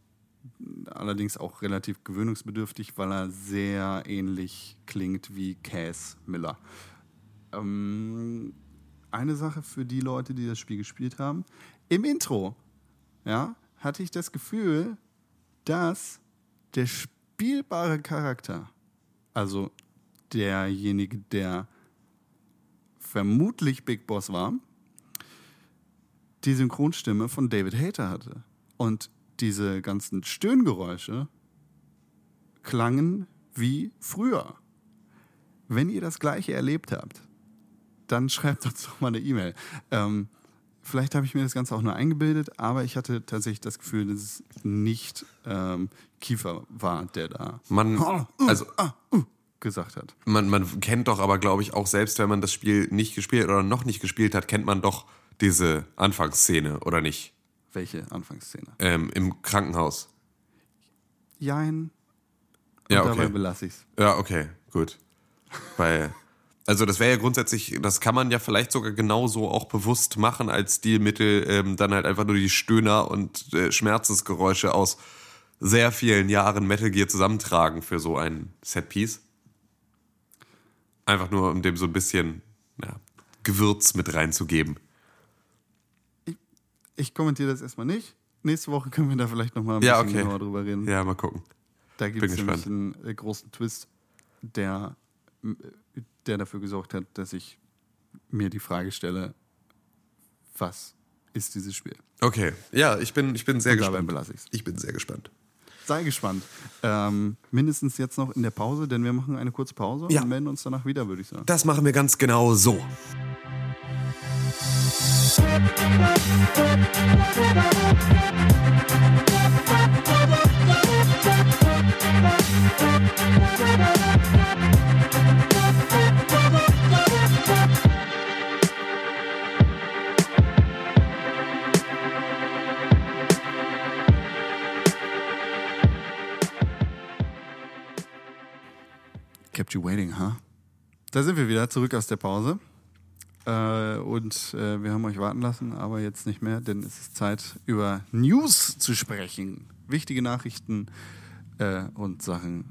Allerdings auch relativ gewöhnungsbedürftig, weil er sehr ähnlich klingt wie Cass Miller. Ähm, eine Sache für die Leute, die das Spiel gespielt haben. Im Intro ja, hatte ich das Gefühl, dass der spielbare Charakter, also derjenige, der vermutlich Big Boss war, die Synchronstimme von David Hayter hatte. Und diese ganzen Stöhngeräusche klangen wie früher. Wenn ihr das gleiche erlebt habt, dann schreibt uns doch mal eine E-Mail. Ähm, vielleicht habe ich mir das Ganze auch nur eingebildet, aber ich hatte tatsächlich das Gefühl, dass es nicht ähm, Kiefer war, der da Man, uh, also ah, uh, gesagt hat. man, man kennt doch aber, glaube ich, auch selbst, wenn man das Spiel nicht gespielt oder noch nicht gespielt hat, kennt man doch diese Anfangsszene, oder nicht? Welche Anfangsszene? Ähm, Im Krankenhaus. Jein. Ja, Und dabei okay. belasse ich's. Ja, okay, gut. Weil, also das wäre ja grundsätzlich, das kann man ja vielleicht sogar genauso auch bewusst machen als Stilmittel, ähm, dann halt einfach nur die Stöhner und äh, Schmerzensgeräusche aus sehr vielen Jahren Metal Gear zusammentragen für so ein Setpiece. Einfach nur, um dem so ein bisschen ja, Gewürz mit reinzugeben. Ich kommentiere das erstmal nicht. Nächste Woche können wir da vielleicht nochmal ein Ja, bisschen okay. genauer drüber reden. Ja, mal gucken. Da gibt es einen äh, großen Twist, der, m- der dafür gesorgt hat, dass ich mir die Frage stelle, was ist dieses Spiel? Okay, ja, ich bin, ich bin sehr Und dabei gespannt. belasse ich's. Ich bin sehr gespannt. Sei gespannt. Ähm, mindestens jetzt noch in der Pause, denn wir machen eine kurze Pause Ja. und melden uns danach wieder, würde ich sagen. Das machen wir ganz genau so. Kept you waiting, huh? Da sind wir wieder, zurück aus der Pause. Äh, und äh, wir haben euch warten lassen, aber jetzt nicht mehr, denn es ist Zeit, über News zu sprechen. Wichtige Nachrichten äh, und Sachen,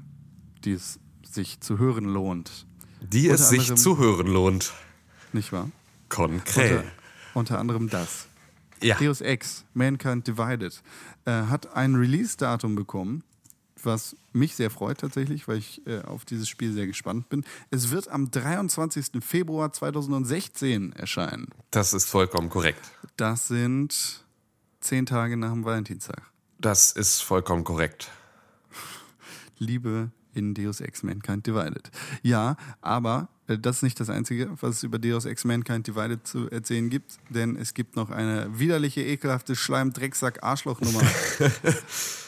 die es sich zu hören lohnt. Die Unter es sich zu hören lohnt. Nicht wahr? Konkret. Unter, unter anderem das. Ja. Deus Ex, Mankind Divided, äh, hat ein Release-Datum bekommen, was mich sehr freut tatsächlich, weil ich äh, auf dieses Spiel sehr gespannt bin. Es wird am 23. Februar 2016 erscheinen. Das ist vollkommen korrekt. Das sind zehn Tage nach dem Valentinstag. Das ist vollkommen korrekt. Liebe in Deus Ex Mankind Divided. Ja, aber äh, das ist nicht das Einzige, was es über Deus Ex Mankind Divided zu erzählen gibt, denn es gibt noch eine widerliche, ekelhafte Schleim-Drecksack-Arschloch-Nummer.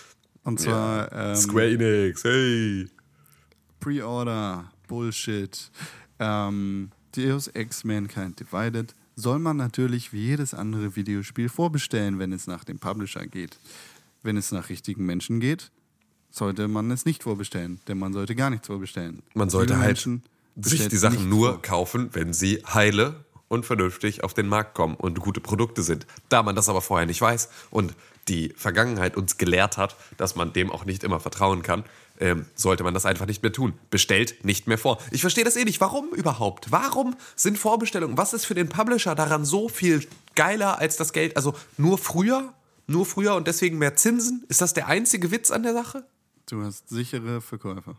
Und zwar ähm, Enix, hey. Pre-Order, Bullshit. Ähm, Deus Ex Mankind Divided soll man natürlich wie jedes andere Videospiel vorbestellen, wenn es nach dem Publisher geht. Wenn es nach richtigen Menschen geht, sollte man es nicht vorbestellen, denn man sollte gar nichts vorbestellen. Man sollte Liebe halt Menschen, sich die Sachen nur vor. kaufen, wenn sie heile und vernünftig auf den Markt kommen und gute Produkte sind. Da man das aber vorher nicht weiß und die Vergangenheit uns gelehrt hat, dass man dem auch nicht immer vertrauen kann, ähm, sollte man das einfach nicht mehr tun. Bestellt nicht mehr vor. Ich verstehe das eh nicht. Warum überhaupt? Warum sind Vorbestellungen? Was ist für den Publisher daran so viel geiler als das Geld? Also nur früher? Nur früher und deswegen mehr Zinsen? Ist das der einzige Witz an der Sache? Du hast sichere Verkäufer.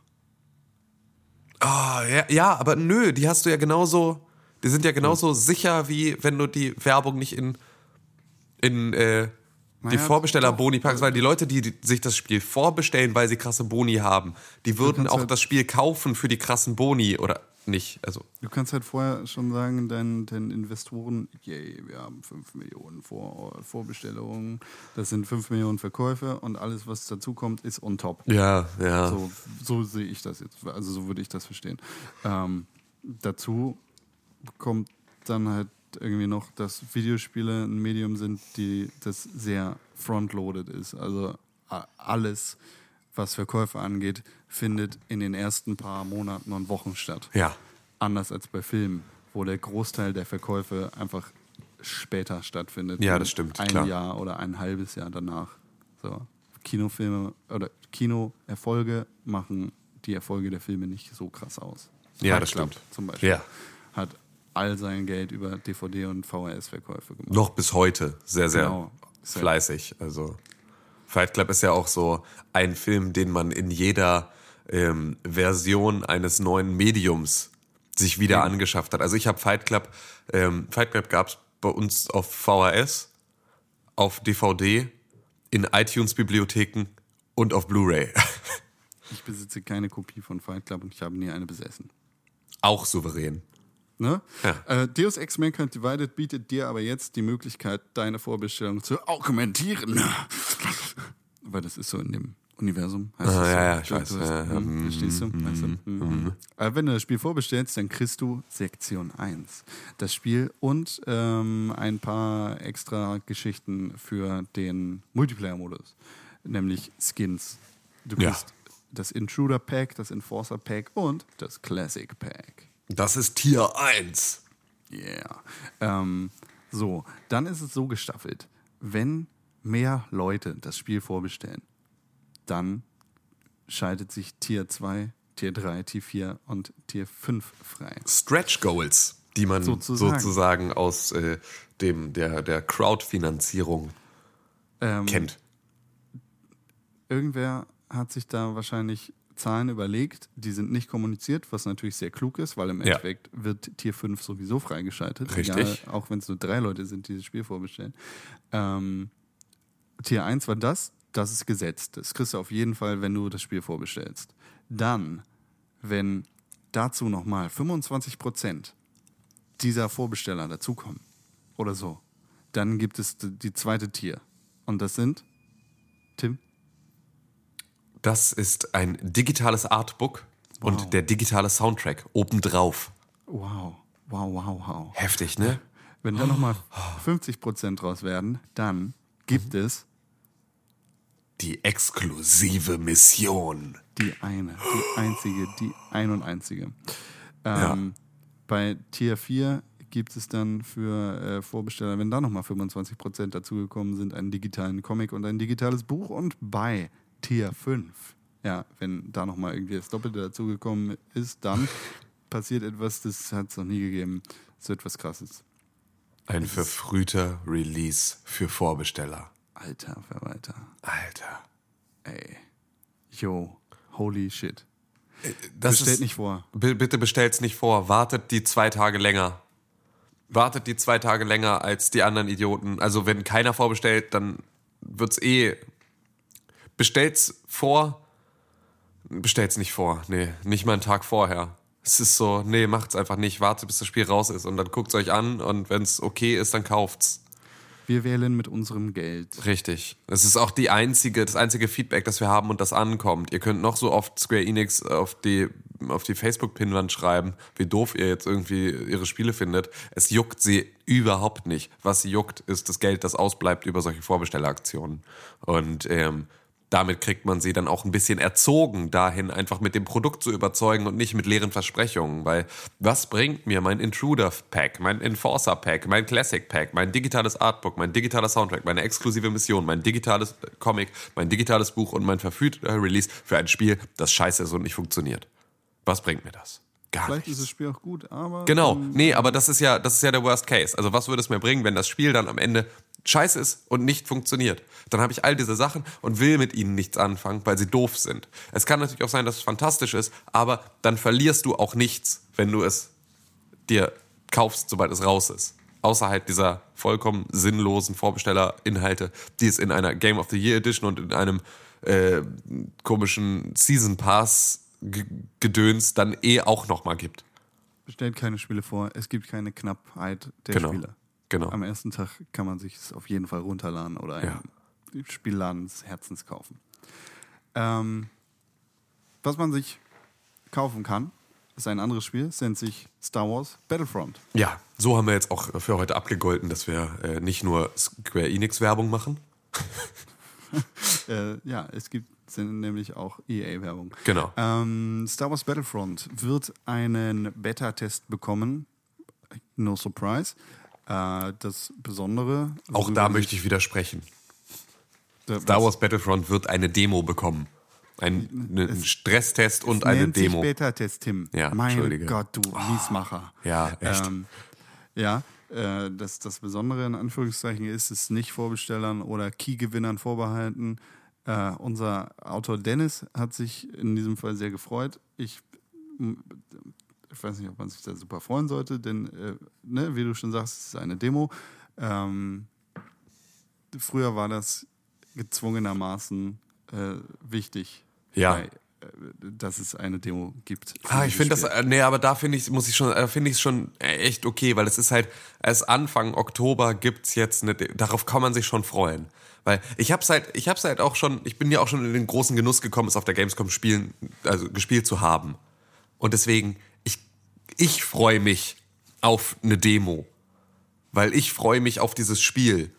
Ah, ja, ja, aber nö, die hast du ja genauso, die sind ja genauso sicher, wie wenn du die Werbung nicht in, in äh, die Vorbestellerboni packst, weil die Leute, die, die sich das Spiel vorbestellen, weil sie krasse Boni haben, die würden auch halt- das Spiel kaufen für die krassen Boni oder nicht. Also, Du kannst halt vorher schon sagen, deinen, deinen Investoren, yay, wir haben 5 Millionen Vor Vorbestellungen, das sind 5 Millionen Verkäufe und alles, was dazu kommt, ist on top. ja, ja. So, so sehe ich das jetzt, also so würde ich das verstehen. Ähm, dazu kommt dann halt irgendwie noch, dass Videospiele ein Medium sind, die das sehr frontloaded ist. Also alles, was Verkäufe angeht, findet in den ersten paar Monaten und Wochen statt. Ja. Anders als bei Filmen, wo der Großteil der Verkäufe einfach später stattfindet. Ja, das stimmt, Ein klar. Jahr oder ein halbes Jahr danach. So. Kinofilme oder Kinoerfolge machen die Erfolge der Filme nicht so krass aus. Ja, Fight das Club stimmt. Zum Beispiel. Ja. Hat all sein Geld über DVD und VHS-Verkäufe gemacht. Noch bis heute sehr, sehr Genau. fleißig. Also Fight Club ist ja auch so ein Film, den man in jeder ähm, Version eines neuen Mediums sich wieder angeschafft hat. Also ich habe Fight Club, ähm, Fight Club gab es bei uns auf VHS, auf DVD, in iTunes-Bibliotheken und auf Blu-ray. Ich besitze keine Kopie von Fight Club und ich habe nie eine besessen. auch souverän. Ne? Ja. Äh, Deus Ex Mankind Divided bietet dir aber jetzt die Möglichkeit, deine Vorbestellung zu augmentieren. Weil das ist so in dem Universum heißt Ah, ja, ja, ich weiß. Ja, ja, hm, verstehst du? Weißt du? Mhm. Wenn du das Spiel vorbestellst, dann kriegst du Sektion 1. Das Spiel und ähm, ein paar extra Geschichten für den Multiplayer-Modus. Nämlich Skins. Du Ja. kriegst das Intruder Pack, das Enforcer Pack und das Classic Pack. Das ist Tier 1. Yeah. Ähm, so, dann ist es so gestaffelt. Wenn mehr Leute das Spiel vorbestellen, dann schaltet sich Tier 2, Tier 3, Tier 4 und Tier 5 frei. Stretch Goals, die man Sozusagen. sozusagen, aus äh, dem, der, der Crowdfinanzierung Ähm, kennt. Irgendwer hat sich da wahrscheinlich Zahlen überlegt, die sind nicht kommuniziert, was natürlich sehr klug ist, weil im Ja. Endeffekt wird Tier 5 sowieso freigeschaltet. Richtig. Egal, auch wenn es nur drei Leute sind, die das Spiel vorbestellen. Ähm, Tier 1 war das, das ist gesetzt. Das kriegst du auf jeden Fall, wenn du das Spiel vorbestellst. Dann, wenn dazu nochmal 25% dieser Vorbesteller dazukommen oder so, dann gibt es die zweite Tier. Und das sind, Tim? Das ist ein digitales Artbook Wow. und der digitale Soundtrack obendrauf. Wow, wow, wow, wow. Heftig, ne? Wenn da nochmal 50% draus werden, dann gibt es Die exklusive Mission. die eine, die einzige, die ein und einzige. Ja. Ähm, Bei Tier 4 gibt es dann für äh, Vorbesteller, wenn da nochmal 25% dazugekommen sind, einen digitalen Comic und ein digitales Buch. Und bei Tier 5, ja, wenn da nochmal irgendwie das Doppelte dazugekommen ist, dann passiert etwas, das hat es noch nie gegeben. So etwas Krasses. Ein verfrühter Release für Vorbesteller. Alter Verwalter. Alter. Ey. Yo, holy shit. Das Bestellt ist, nicht vor. Bitte bestellt's nicht vor. Wartet die zwei Tage länger. Wartet die zwei Tage länger als die anderen Idioten. Also wenn keiner vorbestellt, dann wird's eh. Bestellt's vor. Bestellt's nicht vor. Nee, nicht mal einen Tag vorher. Es ist so, nee, macht's einfach nicht. Wartet, bis das Spiel raus ist und dann guckt's euch an und wenn's okay ist, dann kauft's. Wir wählen mit unserem Geld. Richtig. Es ist auch die einzige, das einzige Feedback, das wir haben und das ankommt. Ihr könnt noch so oft Square Enix auf die, auf die Facebook-Pinwand schreiben, wie doof ihr jetzt irgendwie ihre Spiele findet. Es juckt sie überhaupt nicht. Was sie juckt, ist das Geld, das ausbleibt über solche Vorbestelleraktionen. Und ähm, damit kriegt man sie dann auch ein bisschen erzogen dahin, einfach mit dem Produkt zu überzeugen und nicht mit leeren Versprechungen. Weil was bringt mir mein Intruder-Pack, mein Enforcer-Pack, mein Classic-Pack, mein digitales Artbook, mein digitaler Soundtrack, meine exklusive Mission, mein digitales Comic, mein digitales Buch und mein verfügter Release für ein Spiel, das scheiße ist und nicht funktioniert? Was bringt mir das? Gar Vielleicht nichts. ist das Spiel auch gut, aber. Genau, ähm, nee, aber das ist ja, das ist ja der Worst Case. Also was würde es mir bringen, wenn das Spiel dann am Ende scheiße ist und nicht funktioniert? Dann habe ich all diese Sachen und will mit ihnen nichts anfangen, weil sie doof sind. Es kann natürlich auch sein, dass es fantastisch ist, aber dann verlierst du auch nichts, wenn du es dir kaufst, sobald es raus ist. Außerhalb dieser vollkommen sinnlosen Vorbestellerinhalte, die es in einer Game of the Year Edition und in einem äh, komischen Season Pass Gedöns dann eh auch nochmal gibt. Bestellt keine Spiele vor. Es gibt keine Knappheit der Genau. Spiele. Genau. Am ersten Tag kann man sich es auf jeden Fall runterladen oder Ja. im Spielladen des Herzens kaufen. Ähm, was man sich kaufen kann, ist ein anderes Spiel. Es nennt sich Star Wars Battlefront. Ja, so haben wir jetzt auch für heute abgegolten, dass wir äh, nicht nur Square Enix Werbung machen. Äh, ja, es gibt sind nämlich auch EA-Werbung. Genau. Ähm, Star Wars Battlefront wird einen Beta-Test bekommen. No surprise. Äh, das Besondere. Auch da möchte ich widersprechen. Star Wars Battlefront wird eine Demo bekommen. Ein, ne- ein Stresstest und eine nennt Demo. Sich Beta-Test, Tim. Ja, mein. Gott, du Miesmacher. Ja, echt. Ähm, ja, äh, das, das Besondere in Anführungszeichen ist, es ist nicht Vorbestellern oder Key-Gewinnern vorbehalten. Äh, unser Autor Dennis hat sich in diesem Fall sehr gefreut. Ich, ich weiß nicht, ob man sich da super freuen sollte, denn, äh, ne, wie du schon sagst, es ist eine Demo. Ähm, früher war das gezwungenermaßen äh, wichtig Ja. bei dass es eine Demo gibt. Ah, ich finde das, äh, nee, aber da finde ich, muss ich schon, äh, finde ich es schon echt okay, weil es ist halt, erst Anfang Oktober gibt's jetzt eine, darauf kann man sich schon freuen. Weil ich hab's halt, ich hab's halt auch schon, ich bin ja auch schon in den großen Genuss gekommen, es auf der Gamescom spielen, also gespielt zu haben. Und deswegen, ich, freue mich auf eine Demo. Weil ich freue mich auf dieses Spiel.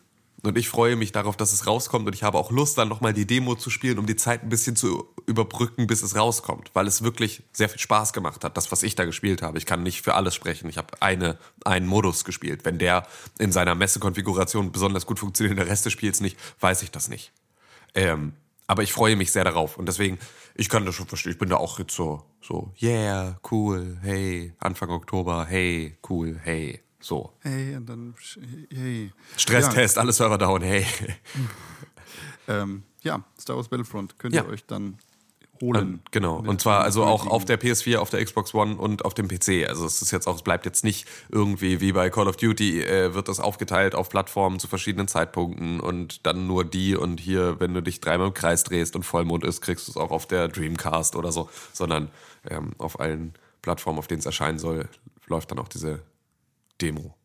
Und ich freue mich darauf, dass es rauskommt. Und ich habe auch Lust, dann nochmal die Demo zu spielen, um die Zeit ein bisschen zu überbrücken, bis es rauskommt. Weil es wirklich sehr viel Spaß gemacht hat, das, was ich da gespielt habe. Ich kann nicht für alles sprechen. Ich habe eine, einen Modus gespielt. Wenn der in seiner Messekonfiguration besonders gut funktioniert, der Rest des Spiels nicht, weiß ich das nicht. Ähm, aber ich freue mich sehr darauf. Und deswegen, ich kann das schon verstehen. Ich bin da auch jetzt so, so, yeah, cool, hey, Anfang Oktober, hey, cool, hey, so. Hey, und dann. Hey. Stresstest, alle Server down, hey. Ja, ähm, ja, Star Wars Battlefront könnt Ja. ihr euch dann holen. Genau. Und zwar also auch auf der PS4, auf der Xbox One und auf dem PC. Also es ist jetzt auch, es bleibt jetzt nicht irgendwie wie bei Call of Duty, äh, wird das aufgeteilt auf Plattformen zu verschiedenen Zeitpunkten und dann nur die und hier, wenn du dich dreimal im Kreis drehst und Vollmond ist, kriegst du es auch auf der Dreamcast oder so, sondern ähm, auf allen Plattformen, auf denen es erscheinen soll, läuft dann auch diese Demo.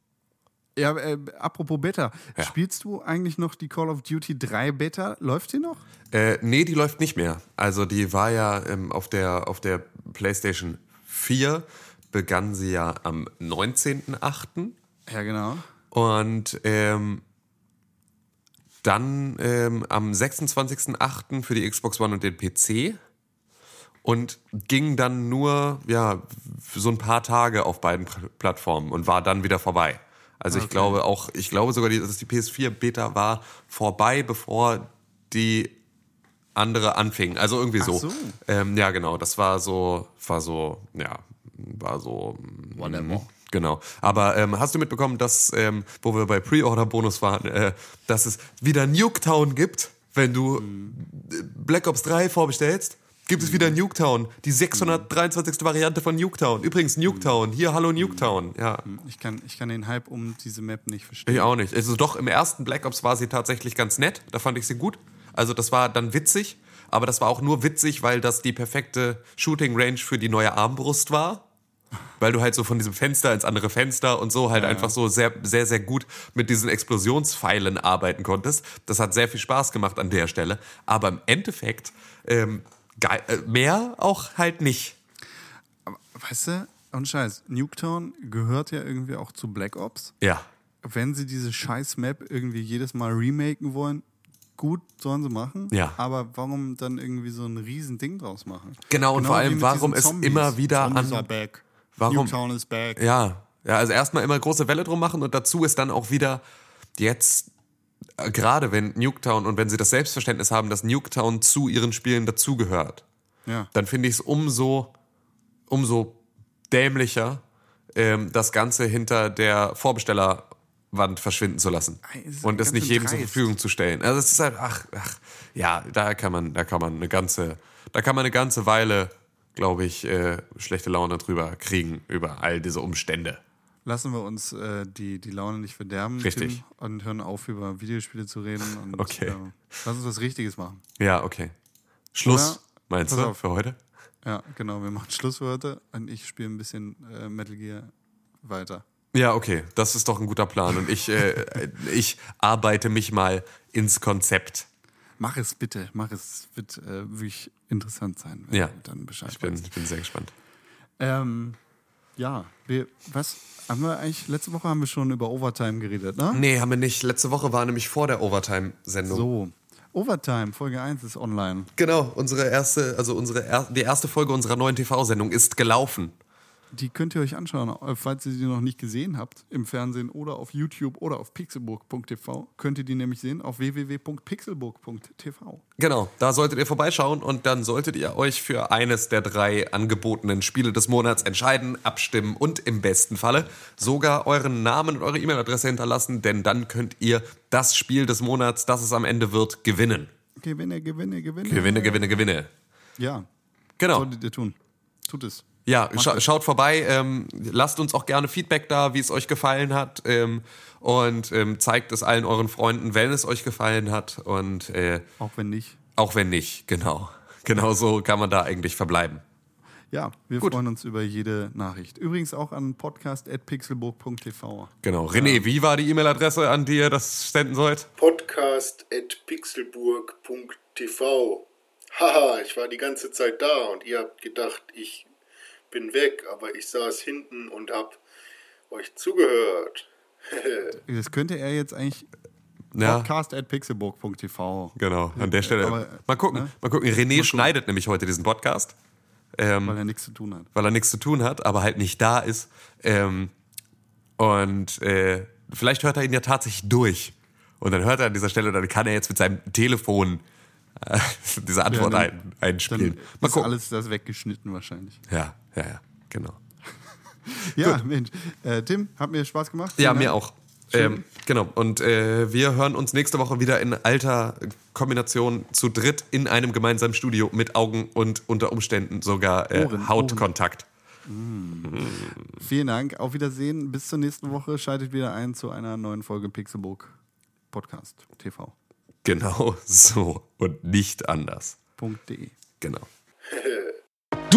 Ja, äh, apropos Beta. Ja. Spielst du eigentlich noch die Call of Duty 3 Beta? Läuft die noch? Äh, nee, die läuft nicht mehr. Also die war ja ähm, auf, der, auf der PlayStation 4, begann sie ja am 19.08. Ja, genau. Und ähm, dann ähm, am 26.08. für die Xbox One und den PC. Und ging dann nur, ja, so ein paar Tage auf beiden Pl- Plattformen und war dann wieder vorbei. Also ich glaube auch, ich glaube sogar, die- dass die PS4 Beta war vorbei, bevor die andere anfing. Also irgendwie so. so. Ähm, ja, genau. Das war so, war so, ja, war so. mm, Whatever. Genau. Aber ähm, hast du mitbekommen, dass, ähm, wo wir bei Pre-Order-Bonus waren, äh, dass es wieder Nuketown gibt, wenn du äh, Black Ops 3 vorbestellst? Gibt es wieder Nuketown, die 623. Variante von Nuketown. Übrigens Nuketown, hier hallo Nuketown. Ja, Ich kann, ich kann den Hype um diese Map nicht verstehen. ich auch nicht. Also doch, im ersten Black Ops war sie tatsächlich ganz nett. Da fand ich sie gut. Also das war dann witzig. Aber das war auch nur witzig, weil das die perfekte Shooting Range für die neue Armbrust war. Weil du halt so von diesem Fenster ins andere Fenster und so halt einfach so sehr, sehr, sehr gut mit diesen Explosionspfeilen arbeiten konntest. Das hat sehr viel Spaß gemacht an der Stelle. Aber im Endeffekt, ähm, geil, äh, mehr auch halt nicht. Weißt du, und Scheiß, Nuketown gehört ja irgendwie auch zu Black Ops. Ja. Wenn sie diese scheiß Map irgendwie jedes Mal remaken wollen, gut, sollen sie machen. Ja. Aber warum dann irgendwie so ein riesen Ding draus machen? Genau, und vor wie allem, warum es Zombies. immer wieder Zombies an- are back. Warum- Nuketown is back. Ja, ja, also erstmal immer große Welle drum machen und dazu ist dann auch wieder jetzt, gerade wenn Nuketown und wenn sie das Selbstverständnis haben, dass Nuketown zu ihren Spielen dazugehört, Ja. dann finde ich es umso, umso dämlicher, ähm, das Ganze hinter der Vorbestellerwand verschwinden zu lassen Es und es nicht jedem zur dreist. Verfügung zu stellen. Also es ist halt, ach, ach, ja, da kann man, da kann man eine ganze, da kann man eine ganze Weile, glaube ich, äh, schlechte Laune drüber kriegen über all diese Umstände. Lassen wir uns äh, die, die Laune nicht verderben Richtig. Und hören auf, über Videospiele zu reden. Und, Okay. Äh, lass uns was Richtiges machen. Ja, okay. Schluss, Oder? meinst du, auf. für heute? Ja, genau. Wir machen Schluss für heute und ich spiele ein bisschen äh, Metal Gear weiter. Ja, okay, das ist doch ein guter Plan. Und ich, äh, ich arbeite mich mal ins Konzept. Mach es bitte, mach es. Wird äh, wirklich interessant sein, wenn Ja. du dann Bescheid Ich bin, weißt. ich bin sehr gespannt. Ähm, ja, wir, was haben wir eigentlich, letzte Woche haben wir schon über Overtime geredet, ne? Nee, haben wir nicht. Letzte Woche war nämlich vor der Overtime-Sendung. So, Overtime, Folge 1 ist online. Genau, unsere erste, also unsere er die erste Folge unserer neuen TV-Sendung ist gelaufen. Die könnt ihr euch anschauen, äh, falls ihr sie noch nicht gesehen habt, im Fernsehen oder auf YouTube oder auf pixelburg.tv. Könnt ihr die nämlich sehen auf www.pixelburg.tv. Genau, da solltet ihr vorbeischauen und dann solltet ihr euch für eines der drei angebotenen Spiele des Monats entscheiden, abstimmen und im besten Falle sogar euren Namen und eure E-Mail-Adresse hinterlassen, denn dann könnt ihr das Spiel des Monats, das es am Ende wird, gewinnen. Gewinne, gewinne, gewinne. Gewinne, gewinne, gewinne. Ja, Genau. solltet ihr tun. Tut es. Ja, scha schaut vorbei, ähm, lasst uns auch gerne Feedback da, wie es euch gefallen hat ähm, und ähm, zeigt es allen euren Freunden, wenn es euch gefallen hat und äh, Auch wenn nicht. auch wenn nicht, genau. Genau so kann man da eigentlich verbleiben. Ja, wir Gut. freuen uns über jede Nachricht. Übrigens auch an podcast.pixelburg.tv. Genau. René, wie war die E-Mail-Adresse, an die ihr das senden sollt? podcast.pixelburg.tv. Haha, ich war die ganze Zeit da und ihr habt gedacht, ich bin weg, aber ich saß hinten und hab euch zugehört. Das könnte er jetzt eigentlich Ja. podcast.pixelburg.tv. Genau, an der Stelle. Aber, mal gucken, ne? mal gucken. René schneidet nämlich heute diesen Podcast, ähm, Weil er nichts zu tun hat. weil er nichts zu tun hat, aber halt nicht da ist. Ähm, und äh, vielleicht hört er ihn ja tatsächlich durch. Und dann hört er an dieser Stelle, dann kann er jetzt mit seinem Telefon äh, diese Antwort Ja, ein, dann- einspielen. Dann Mal ist gucken. alles das weggeschnitten wahrscheinlich. Ja, ja, ja, genau. Ja, Mensch. Äh, Tim, hat mir Spaß gemacht. Ja, mir auch. Ähm, genau. Und äh, wir hören uns nächste Woche wieder in alter Kombination zu dritt in einem gemeinsamen Studio mit Augen und unter Umständen sogar äh, Ohren, Hautkontakt. Vielen Dank. Auf Wiedersehen. Bis zur nächsten Woche. Schaltet wieder ein zu einer neuen Folge Pixelburg Podcast TV. Genau so und nicht anders. .de. Genau.